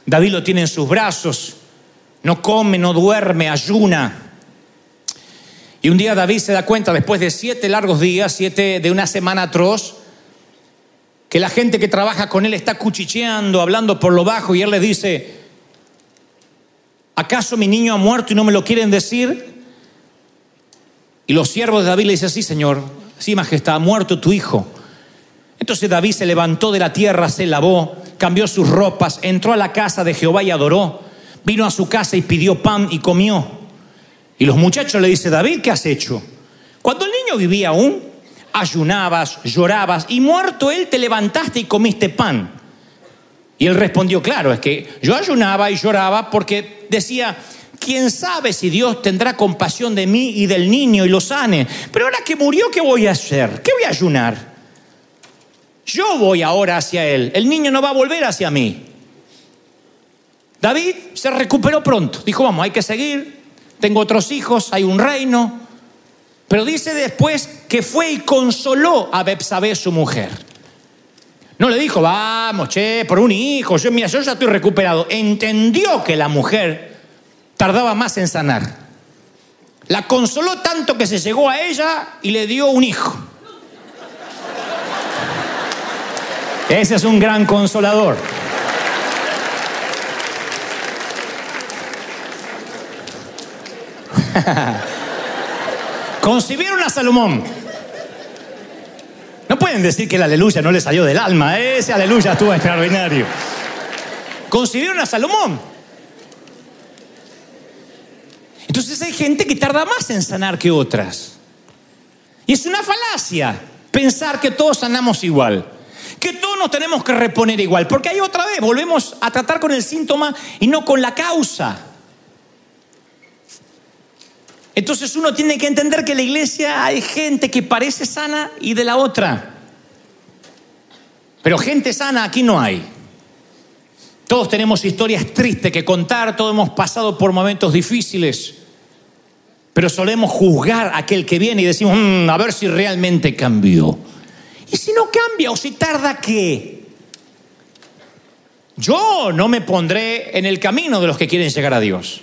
David lo tiene en sus brazos, no come, no duerme, ayuna. Y un día David se da cuenta, después de siete largos días, siete de una semana atroz, que la gente que trabaja con él está cuchicheando, hablando por lo bajo, y él le dice, ¿acaso mi niño ha muerto y no me lo quieren decir? Y los siervos de David le dicen, sí, Señor, sí, Majestad, ha muerto tu hijo. Entonces David se levantó de la tierra, se lavó, cambió sus ropas, entró a la casa de Jehová y adoró, vino a su casa y pidió pan y comió. Y los muchachos le dicen, David, ¿qué has hecho? Cuando el niño vivía aún, ayunabas, llorabas y muerto él te levantaste y comiste pan. Y él respondió, claro, es que yo ayunaba y lloraba porque decía, ¿quién sabe si Dios tendrá compasión de mí y del niño y lo sane? Pero ahora que murió, ¿qué voy a hacer? ¿Qué voy a ayunar? Yo voy ahora hacia él, el niño no va a volver hacia mí. David se recuperó pronto, dijo, vamos, hay que seguir, tengo otros hijos, hay un reino. Pero dice después que fue y consoló a Bepsabé, su mujer. No le dijo, vamos, che, por un hijo, yo, mira, yo ya estoy recuperado. Entendió que la mujer tardaba más en sanar. La consoló tanto que se llegó a ella y le dio un hijo. Ese es un gran consolador. Concibieron a Salomón. No pueden decir que el aleluya no le salió del alma. Ese aleluya estuvo extraordinario. Concibieron a Salomón. Entonces hay gente que tarda más en sanar que otras. Y es una falacia pensar que todos sanamos igual. Que todos nos tenemos que reponer igual. Porque ahí otra vez volvemos a tratar con el síntoma y no con la causa. Entonces uno tiene que entender que en la iglesia hay gente que parece sana y de la otra. Pero gente sana aquí no hay. Todos tenemos historias tristes que contar, todos hemos pasado por momentos difíciles, pero solemos juzgar a aquel que viene y decimos, mm, a ver si realmente cambió. Y si no cambia o si tarda, ¿qué? Yo no me pondré en el camino de los que quieren llegar a Dios.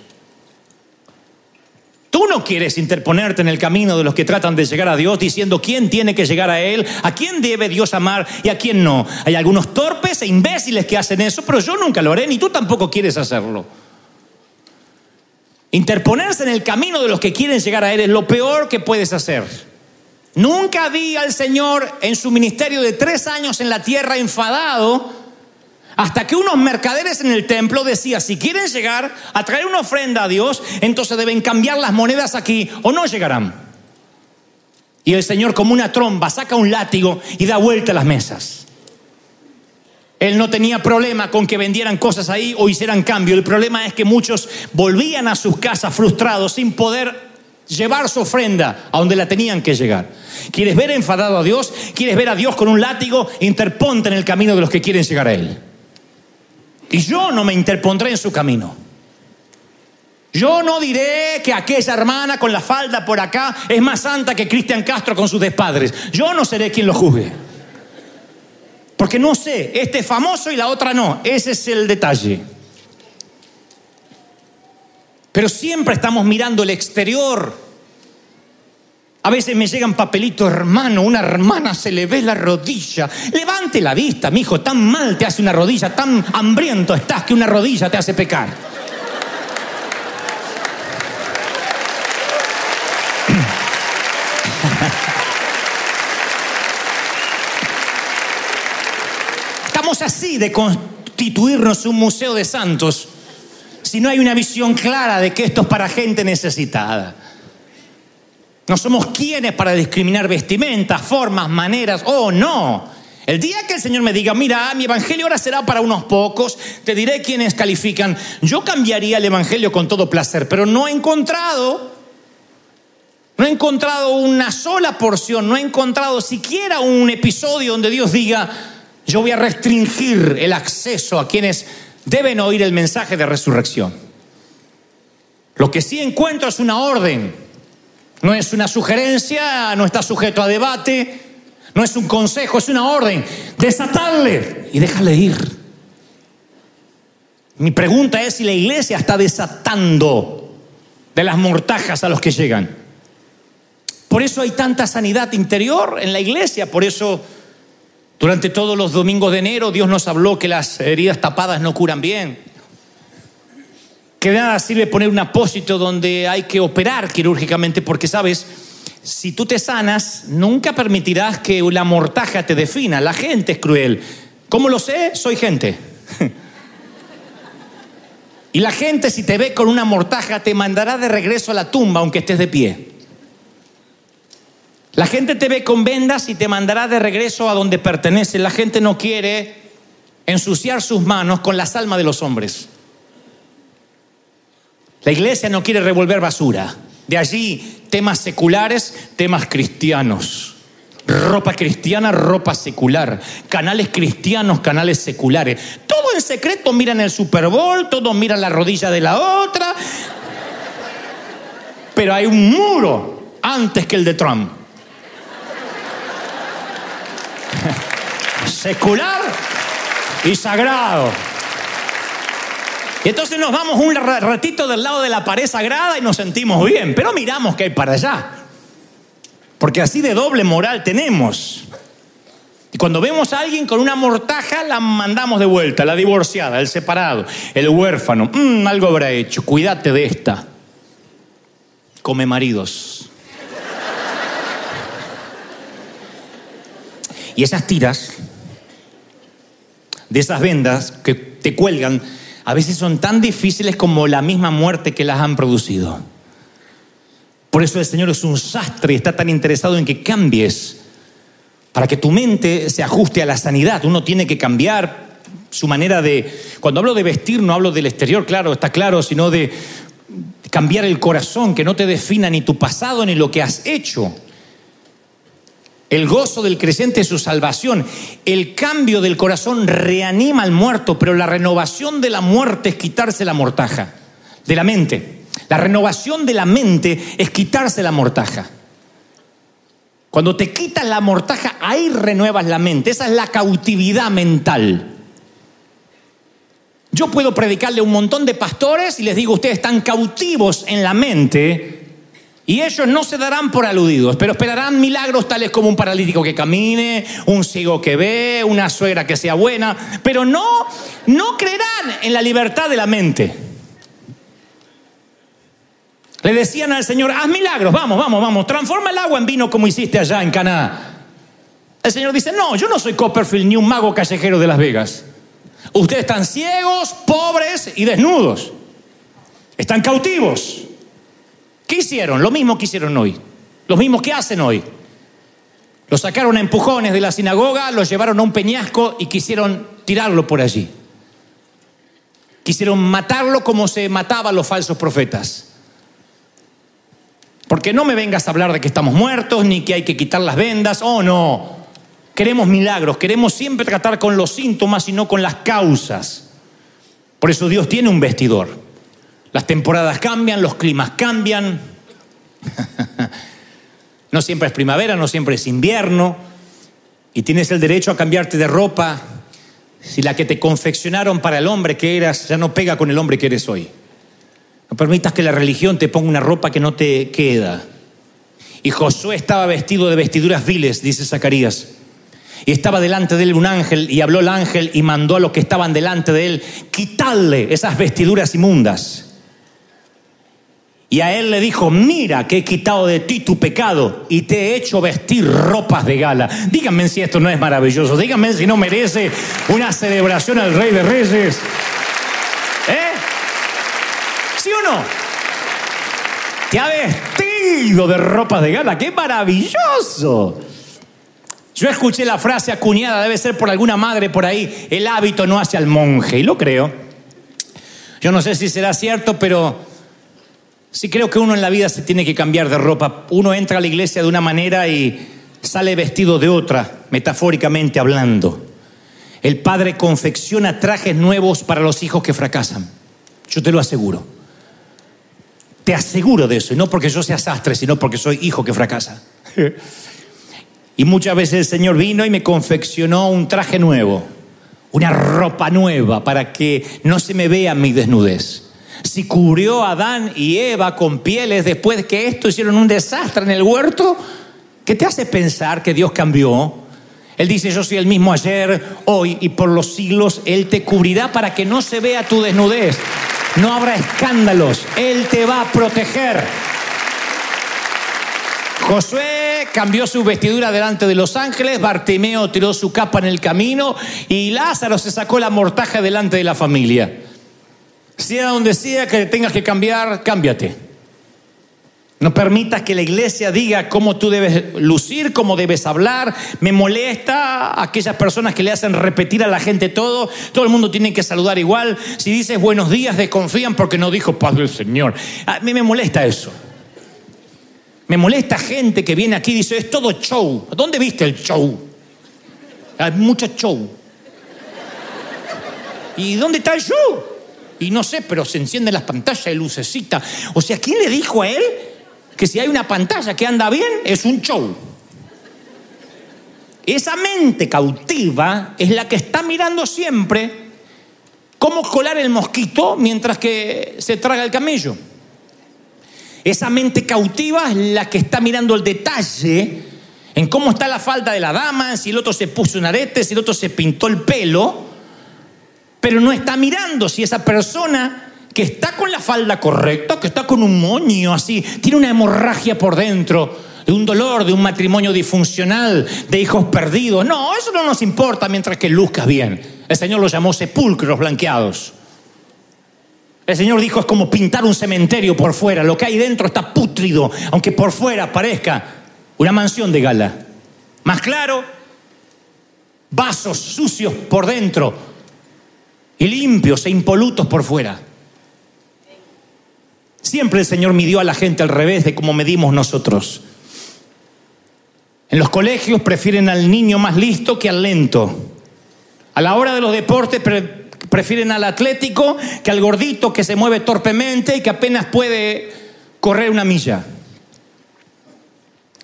Tú no quieres interponerte en el camino de los que tratan de llegar a Dios diciendo quién tiene que llegar a Él, a quién debe Dios amar y a quién no. Hay algunos torpes e imbéciles que hacen eso, pero yo nunca lo haré, ni tú tampoco quieres hacerlo. Interponerse en el camino de los que quieren llegar a Él es lo peor que puedes hacer. Nunca vi al Señor en su ministerio de tres años en la tierra enfadado hasta que unos mercaderes en el templo decían, si quieren llegar a traer una ofrenda a Dios, entonces deben cambiar las monedas aquí o no llegarán. Y el Señor como una tromba saca un látigo y da vuelta a las mesas. Él no tenía problema con que vendieran cosas ahí o hicieran cambio. El problema es que muchos volvían a sus casas frustrados sin poder llevar su ofrenda a donde la tenían que llegar. ¿Quieres ver enfadado a Dios? ¿Quieres ver a Dios con un látigo? Interponte en el camino de los que quieren llegar a Él. Y yo no me interpondré en su camino. Yo no diré que aquella hermana con la falda por acá es más santa que Cristian Castro con sus despadres. Yo no seré quien lo juzgue. Porque no sé, este es famoso y la otra no. Ese es el detalle. Pero siempre estamos mirando el exterior. A veces me llegan papelitos, hermano, una hermana se le ve la rodilla. Levante la vista, mi hijo, tan mal te hace una rodilla, tan hambriento estás que una rodilla te hace pecar. Estamos así de constituirnos un museo de santos si no hay una visión clara de que esto es para gente necesitada. No somos quienes para discriminar vestimentas, formas, maneras. Oh, no. El día que el Señor me diga, mira, mi evangelio ahora será para unos pocos, te diré quiénes califican. Yo cambiaría el evangelio con todo placer, pero no he encontrado, no he encontrado una sola porción, no he encontrado siquiera un episodio donde Dios diga, yo voy a restringir el acceso a quienes deben oír el mensaje de resurrección. Lo que sí encuentro es una orden no es una sugerencia, no está sujeto a debate, no es un consejo, es una orden. Desatarle y déjale ir. Mi pregunta es si la iglesia está desatando de las mortajas a los que llegan. Por eso hay tanta sanidad interior en la iglesia, por eso durante todos los domingos de enero Dios nos habló que las heridas tapadas no curan bien. Que de nada sirve poner un apósito donde hay que operar quirúrgicamente porque sabes, si tú te sanas, nunca permitirás que la mortaja te defina. La gente es cruel. ¿Cómo lo sé? Soy gente. y la gente si te ve con una mortaja te mandará de regreso a la tumba aunque estés de pie. La gente te ve con vendas y te mandará de regreso a donde pertenece. La gente no quiere ensuciar sus manos con las almas de los hombres. La iglesia no quiere revolver basura. De allí temas seculares, temas cristianos. Ropa cristiana, ropa secular. Canales cristianos, canales seculares. Todo en secreto miran el Super Bowl, todos miran la rodilla de la otra. Pero hay un muro antes que el de Trump. Secular y sagrado. Y entonces nos vamos un ratito del lado de la pared sagrada y nos sentimos bien, pero miramos que hay para allá. Porque así de doble moral tenemos. Y cuando vemos a alguien con una mortaja, la mandamos de vuelta, la divorciada, el separado, el huérfano. Mm, algo habrá hecho, cuídate de esta. Come maridos. Y esas tiras de esas vendas que te cuelgan a veces son tan difíciles como la misma muerte que las han producido. Por eso el Señor es un sastre y está tan interesado en que cambies para que tu mente se ajuste a la sanidad. Uno tiene que cambiar su manera de... Cuando hablo de vestir no hablo del exterior, claro, está claro, sino de cambiar el corazón, que no te defina ni tu pasado ni lo que has hecho. El gozo del creyente es su salvación. El cambio del corazón reanima al muerto, pero la renovación de la muerte es quitarse la mortaja de la mente. La renovación de la mente es quitarse la mortaja. Cuando te quitas la mortaja, ahí renuevas la mente. Esa es la cautividad mental. Yo puedo predicarle a un montón de pastores y les digo, ustedes están cautivos en la mente y ellos no se darán por aludidos, pero esperarán milagros tales como un paralítico que camine, un ciego que ve, una suegra que sea buena, pero no, no creerán en la libertad de la mente. Le decían al Señor, haz milagros, vamos, vamos, vamos, transforma el agua en vino como hiciste allá en Caná. El Señor dice, no, yo no soy Copperfield ni un mago callejero de Las Vegas. Ustedes están ciegos, pobres y desnudos. Están cautivos. ¿Qué hicieron? Lo mismo que hicieron hoy. Los mismos que hacen hoy. Lo sacaron a empujones de la sinagoga, lo llevaron a un peñasco y quisieron tirarlo por allí. Quisieron matarlo como se mataban los falsos profetas. Porque no me vengas a hablar de que estamos muertos ni que hay que quitar las vendas. Oh, no. Queremos milagros, queremos siempre tratar con los síntomas y no con las causas. Por eso Dios tiene un vestidor. Las temporadas cambian, los climas cambian. no siempre es primavera, no siempre es invierno. Y tienes el derecho a cambiarte de ropa si la que te confeccionaron para el hombre que eras ya no pega con el hombre que eres hoy. No permitas que la religión te ponga una ropa que no te queda. Y Josué estaba vestido de vestiduras viles, dice Zacarías. Y estaba delante de él un ángel y habló el ángel y mandó a los que estaban delante de él, quitarle esas vestiduras inmundas. Y a él le dijo, mira que he quitado de ti tu pecado y te he hecho vestir ropas de gala. Díganme si esto no es maravilloso, díganme si no merece una celebración al Rey de Reyes. ¿Eh? ¿Sí o no? Te ha vestido de ropas de gala, qué maravilloso. Yo escuché la frase acuñada, debe ser por alguna madre por ahí, el hábito no hace al monje, y lo creo. Yo no sé si será cierto, pero Sí creo que uno en la vida se tiene que cambiar de ropa. Uno entra a la iglesia de una manera y sale vestido de otra, metafóricamente hablando. El padre confecciona trajes nuevos para los hijos que fracasan. Yo te lo aseguro. Te aseguro de eso, y no porque yo sea sastre, sino porque soy hijo que fracasa. y muchas veces el Señor vino y me confeccionó un traje nuevo, una ropa nueva para que no se me vea mi desnudez. Si cubrió a Adán y Eva con pieles después de que esto hicieron un desastre en el huerto, ¿qué te hace pensar que Dios cambió? Él dice, yo soy el mismo ayer, hoy y por los siglos. Él te cubrirá para que no se vea tu desnudez. No habrá escándalos. Él te va a proteger. Josué cambió su vestidura delante de los ángeles, Bartimeo tiró su capa en el camino y Lázaro se sacó la mortaja delante de la familia. Sea donde sea que tengas que cambiar, cámbiate. No permitas que la iglesia diga cómo tú debes lucir, cómo debes hablar. Me molesta aquellas personas que le hacen repetir a la gente todo. Todo el mundo tiene que saludar igual. Si dices buenos días, desconfían porque no dijo Padre del Señor. A mí me molesta eso. Me molesta gente que viene aquí y dice, es todo show. ¿Dónde viste el show? Hay mucho show. ¿Y dónde está el show? Y no sé, pero se encienden las pantallas de lucecita. O sea, ¿quién le dijo a él que si hay una pantalla que anda bien, es un show? Esa mente cautiva es la que está mirando siempre cómo colar el mosquito mientras que se traga el camello. Esa mente cautiva es la que está mirando el detalle en cómo está la falda de la dama, si el otro se puso un arete, si el otro se pintó el pelo, pero no está mirando si esa persona que está con la falda correcta, que está con un moño así, tiene una hemorragia por dentro, de un dolor, de un matrimonio disfuncional, de hijos perdidos. No, eso no nos importa mientras que luzcas bien. El Señor lo llamó sepulcros blanqueados. El Señor dijo, es como pintar un cementerio por fuera. Lo que hay dentro está pútrido, aunque por fuera parezca una mansión de gala. Más claro, vasos sucios por dentro y limpios e impolutos por fuera. Siempre el Señor midió a la gente al revés de cómo medimos nosotros. En los colegios prefieren al niño más listo que al lento. A la hora de los deportes Prefieren al atlético que al gordito que se mueve torpemente y que apenas puede correr una milla.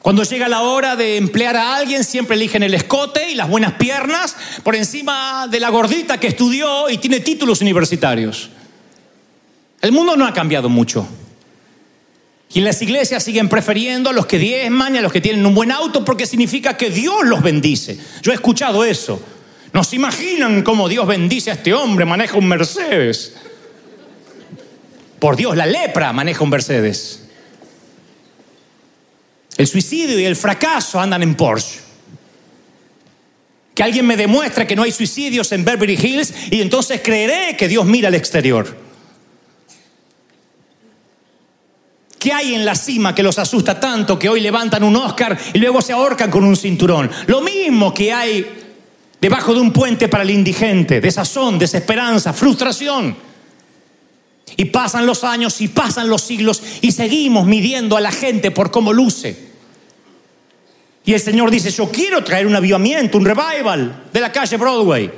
Cuando llega la hora de emplear a alguien, siempre eligen el escote y las buenas piernas por encima de la gordita que estudió y tiene títulos universitarios. El mundo no ha cambiado mucho. Y en las iglesias siguen prefiriendo a los que diezman y a los que tienen un buen auto porque significa que Dios los bendice. Yo he escuchado eso. ¿No se imaginan cómo Dios bendice a este hombre? Maneja un Mercedes. Por Dios, la lepra maneja un Mercedes. El suicidio y el fracaso andan en Porsche. Que alguien me demuestre que no hay suicidios en Beverly Hills y entonces creeré que Dios mira al exterior. ¿Qué hay en la cima que los asusta tanto que hoy levantan un Oscar y luego se ahorcan con un cinturón? Lo mismo que hay debajo de un puente para el indigente, desazón, desesperanza, frustración. Y pasan los años y pasan los siglos y seguimos midiendo a la gente por cómo luce. Y el Señor dice, yo quiero traer un avivamiento, un revival de la calle Broadway.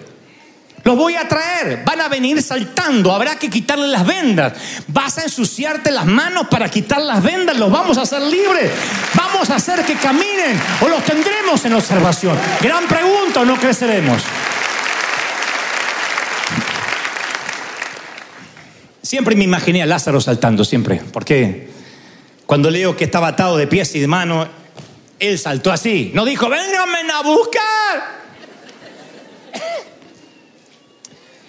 Los voy a traer, van a venir saltando, habrá que quitarle las vendas. Vas a ensuciarte las manos para quitar las vendas, los vamos a hacer libres. Vamos a hacer que caminen o los tendremos en observación. Gran pregunta, ¿o no creceremos? Siempre me imaginé a Lázaro saltando, siempre. Porque cuando leo que estaba atado de pies y de manos, él saltó así. No dijo, vénganme a buscar.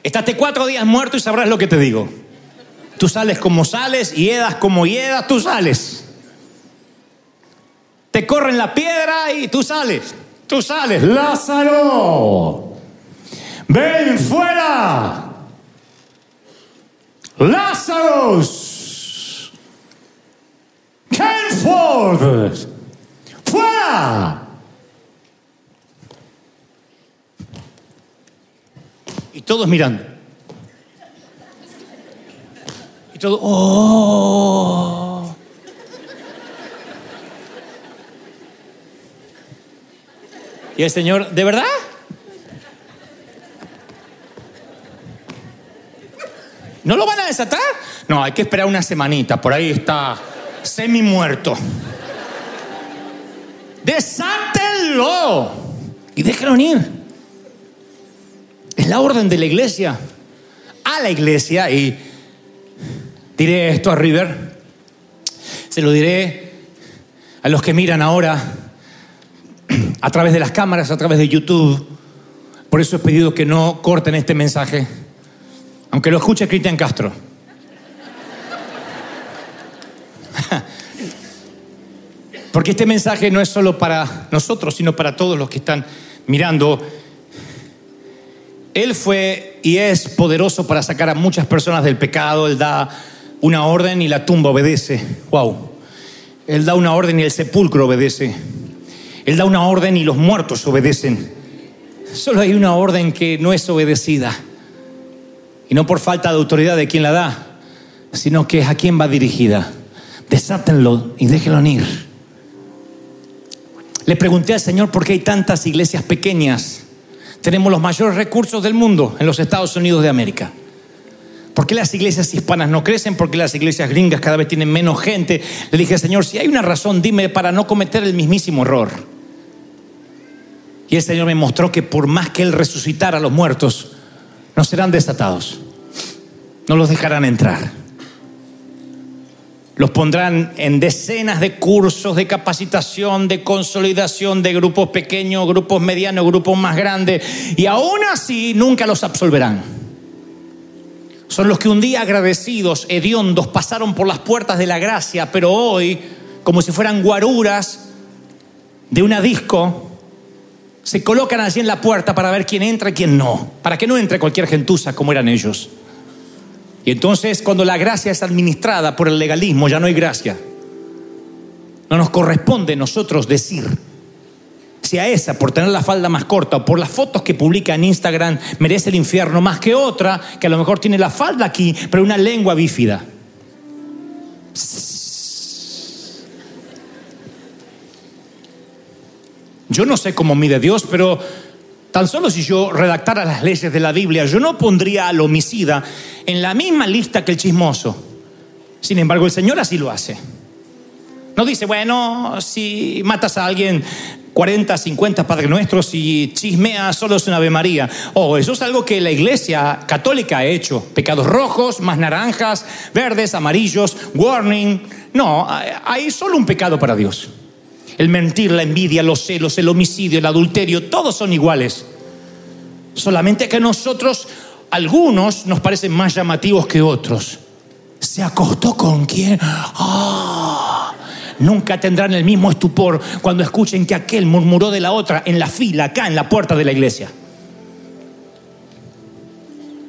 Estate cuatro días muerto y sabrás lo que te digo. Tú sales como sales y edas como hiedas, tú sales. Te corren la piedra y tú sales. Tú sales. Lázaro, ven fuera. Lázaro, Kenford, fuera. Y todos mirando. Y todo, oh. Y el Señor, ¿de verdad? ¿No lo van a desatar? No, hay que esperar una semanita. Por ahí está semi muerto. Desátenlo y déjenlo ir. La orden de la iglesia a la iglesia y diré esto a River, se lo diré a los que miran ahora a través de las cámaras, a través de YouTube. Por eso he pedido que no corten este mensaje, aunque lo escuche Cristian Castro. Porque este mensaje no es solo para nosotros, sino para todos los que están mirando. Él fue y es poderoso para sacar a muchas personas del pecado. Él da una orden y la tumba obedece. Wow. Él da una orden y el sepulcro obedece. Él da una orden y los muertos obedecen. Solo hay una orden que no es obedecida. Y no por falta de autoridad de quien la da, sino que es a quien va dirigida. Desátenlo y déjenlo ir. Le pregunté al Señor por qué hay tantas iglesias pequeñas. Tenemos los mayores recursos del mundo en los Estados Unidos de América. ¿Por qué las iglesias hispanas no crecen? ¿Por qué las iglesias gringas cada vez tienen menos gente? Le dije, Señor, si hay una razón, dime para no cometer el mismísimo error. Y el Señor me mostró que por más que Él resucitara a los muertos, no serán desatados. No los dejarán entrar. Los pondrán en decenas de cursos de capacitación, de consolidación de grupos pequeños, grupos medianos, grupos más grandes. Y aún así nunca los absolverán. Son los que un día agradecidos, hediondos, pasaron por las puertas de la gracia, pero hoy, como si fueran guaruras de una disco, se colocan allí en la puerta para ver quién entra y quién no, para que no entre cualquier gentuza como eran ellos. Y entonces cuando la gracia es administrada por el legalismo, ya no hay gracia. No nos corresponde nosotros decir si a esa, por tener la falda más corta o por las fotos que publica en Instagram, merece el infierno más que otra, que a lo mejor tiene la falda aquí, pero una lengua bífida. Yo no sé cómo mide Dios, pero Tan solo si yo redactara las leyes de la Biblia, yo no pondría al homicida en la misma lista que el chismoso. Sin embargo, el Señor así lo hace. No dice, bueno, si matas a alguien 40, 50 Padre Nuestros y chismeas solo es una Ave María. Oh, eso es algo que la Iglesia Católica ha hecho. Pecados rojos, más naranjas, verdes, amarillos, warning. No, hay solo un pecado para Dios. El mentir, la envidia, los celos, el homicidio, el adulterio, todos son iguales. Solamente que nosotros, algunos nos parecen más llamativos que otros. ¿Se acostó con quién? ¡Ah! Nunca tendrán el mismo estupor cuando escuchen que aquel murmuró de la otra en la fila, acá en la puerta de la iglesia.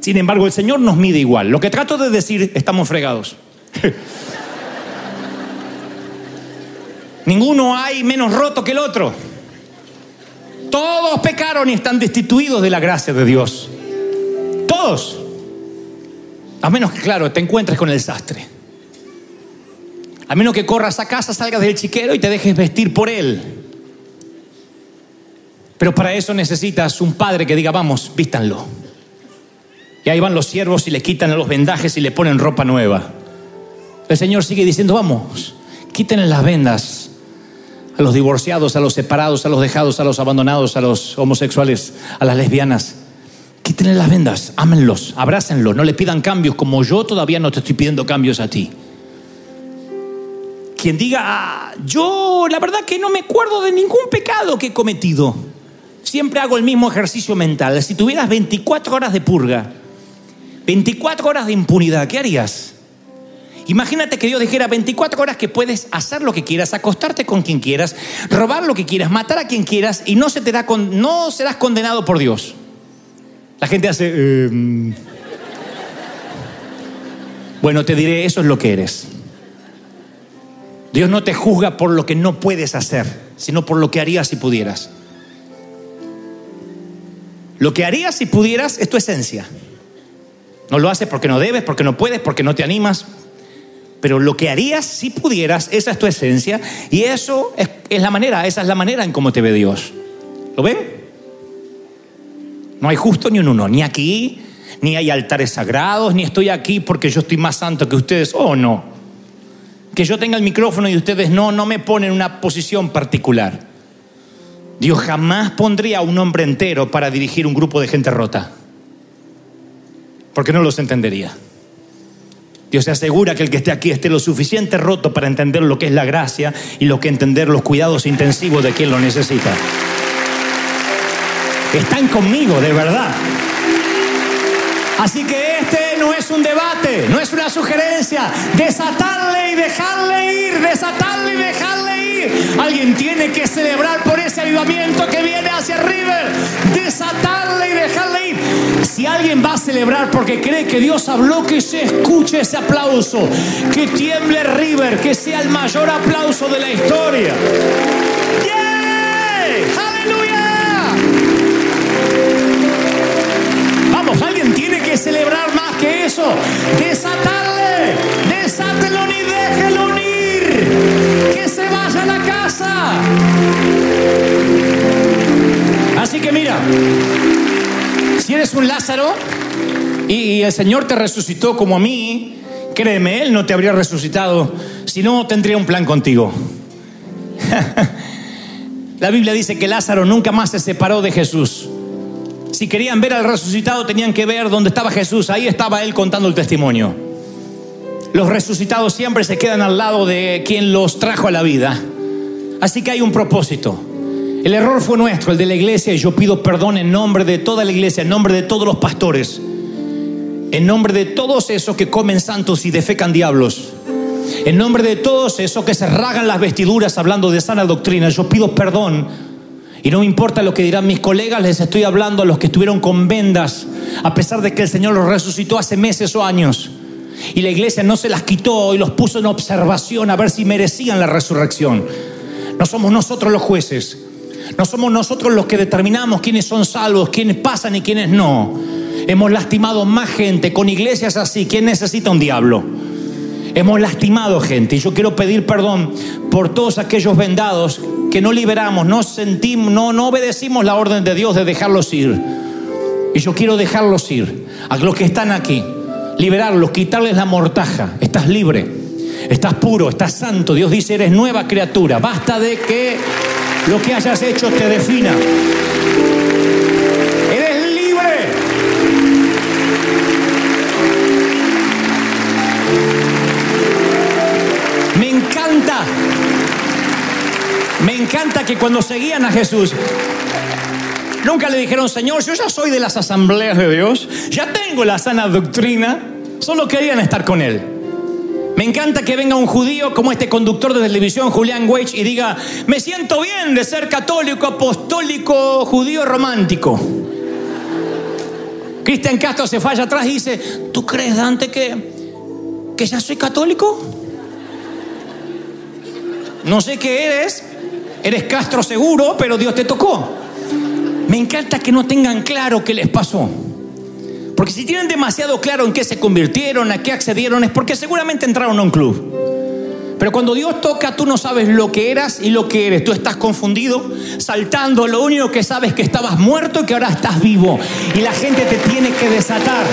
Sin embargo, el Señor nos mide igual. Lo que trato de decir, estamos fregados. Ninguno hay menos roto que el otro. Todos pecaron y están destituidos de la gracia de Dios. Todos. A menos que, claro, te encuentres con el sastre. A menos que corras a casa, salgas del chiquero y te dejes vestir por él. Pero para eso necesitas un padre que diga, vamos, vístanlo. Y ahí van los siervos y le quitan los vendajes y le ponen ropa nueva. El Señor sigue diciendo, vamos, quítenle las vendas a los divorciados, a los separados, a los dejados, a los abandonados, a los homosexuales, a las lesbianas. Quítenle las vendas, ámenlos, abrácenlos, no le pidan cambios como yo todavía no te estoy pidiendo cambios a ti. Quien diga, ah, yo la verdad que no me acuerdo de ningún pecado que he cometido. Siempre hago el mismo ejercicio mental. Si tuvieras 24 horas de purga, 24 horas de impunidad, ¿qué harías? Imagínate que Dios dijera 24 horas que puedes hacer lo que quieras, acostarte con quien quieras, robar lo que quieras, matar a quien quieras y no, serás condenado por Dios. La gente hace... Em". Bueno, te diré, eso es lo que eres. Dios no te juzga por lo que no puedes hacer, sino por lo que harías si pudieras. Lo que harías si pudieras es tu esencia. No lo haces porque no debes, porque no puedes, porque no te animas, pero lo que harías si pudieras, esa es tu esencia y eso es, la manera, esa es la manera en cómo te ve Dios. ¿Lo ven? No hay justo ni un uno, ni aquí, ni hay altares sagrados, ni estoy aquí porque yo estoy más santo que ustedes. Oh, no. Que yo tenga el micrófono y ustedes no, no me ponen en una posición particular. Dios jamás pondría a un hombre entero para dirigir un grupo de gente rota. porque no los entendería. Dios se asegura que el que esté aquí esté lo suficiente roto para entender lo que es la gracia y lo que entender los cuidados intensivos de quien lo necesita. Están conmigo, de verdad. Así que este no es un debate, no es una sugerencia. Desatarle y dejarle ir, desatarle y dejarle ir. Alguien tiene que celebrar por ese avivamiento que viene Si alguien va a celebrar porque cree que Dios habló, que se escuche ese aplauso. Que tiemble River, que sea el mayor aplauso de la historia. ¡Yeah! celebrar más que eso. Desatarle, desátelo ni déjelo unir. Que se vaya a la casa. Así que mira, si eres un Lázaro y el Señor te resucitó como a mí, créeme, Él no te habría resucitado, si no tendría un plan contigo. La Biblia dice que Lázaro nunca más se separó de Jesús. Si querían ver al resucitado, tenían que ver dónde estaba Jesús. Ahí estaba él contando el testimonio. Los resucitados siempre se quedan al lado de quien los trajo a la vida. Así que hay un propósito. El error fue nuestro, el de la iglesia, y yo pido perdón en nombre de toda la iglesia, en nombre de todos los pastores, en nombre de todos esos que comen santos y defecan diablos, en nombre de todos esos que se ragan las vestiduras hablando de sana doctrina. Yo pido perdón y no me importa lo que dirán mis colegas, les estoy hablando a los que estuvieron con vendas, a pesar de que el Señor los resucitó hace meses o años. Y la iglesia no se las quitó y los puso en observación a ver si merecían la resurrección. No somos nosotros los jueces. No somos nosotros los que determinamos quiénes son salvos, quiénes pasan y quiénes no. Hemos lastimado más gente con iglesias así. ¿Quién necesita un diablo? Hemos lastimado gente y yo quiero pedir perdón por todos aquellos vendados que no liberamos, no sentimos, no, no obedecimos la orden de Dios de dejarlos ir. Y yo quiero dejarlos ir a los que están aquí, liberarlos, quitarles la mortaja. Estás libre, estás puro, estás santo. Dios dice, eres nueva criatura. Basta de que lo que hayas hecho te defina. Me encanta que cuando seguían a Jesús, nunca le dijeron, Señor, yo ya soy de las asambleas de Dios, ya tengo la sana doctrina, solo querían estar con Él. Me encanta que venga un judío como este conductor de televisión, Julián Weich, y diga, me siento bien de ser católico, apostólico, judío romántico. Cristian Castro se falla atrás y dice, ¿tú crees, Dante, que, que ya soy católico? No sé qué eres, Eres Castro seguro, pero Dios te tocó. Me encanta que no tengan claro qué les pasó. Porque si tienen demasiado claro en qué se convirtieron, a qué accedieron, es porque seguramente entraron a un club. Pero cuando Dios toca, tú no sabes lo que eras y lo que eres. Tú estás confundido, saltando. Lo único que sabes es que estabas muerto y que ahora estás vivo. Y la gente te tiene que desatar.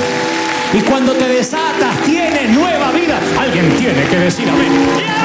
Y cuando te desatas, tienes nueva vida. Alguien tiene que decir amén.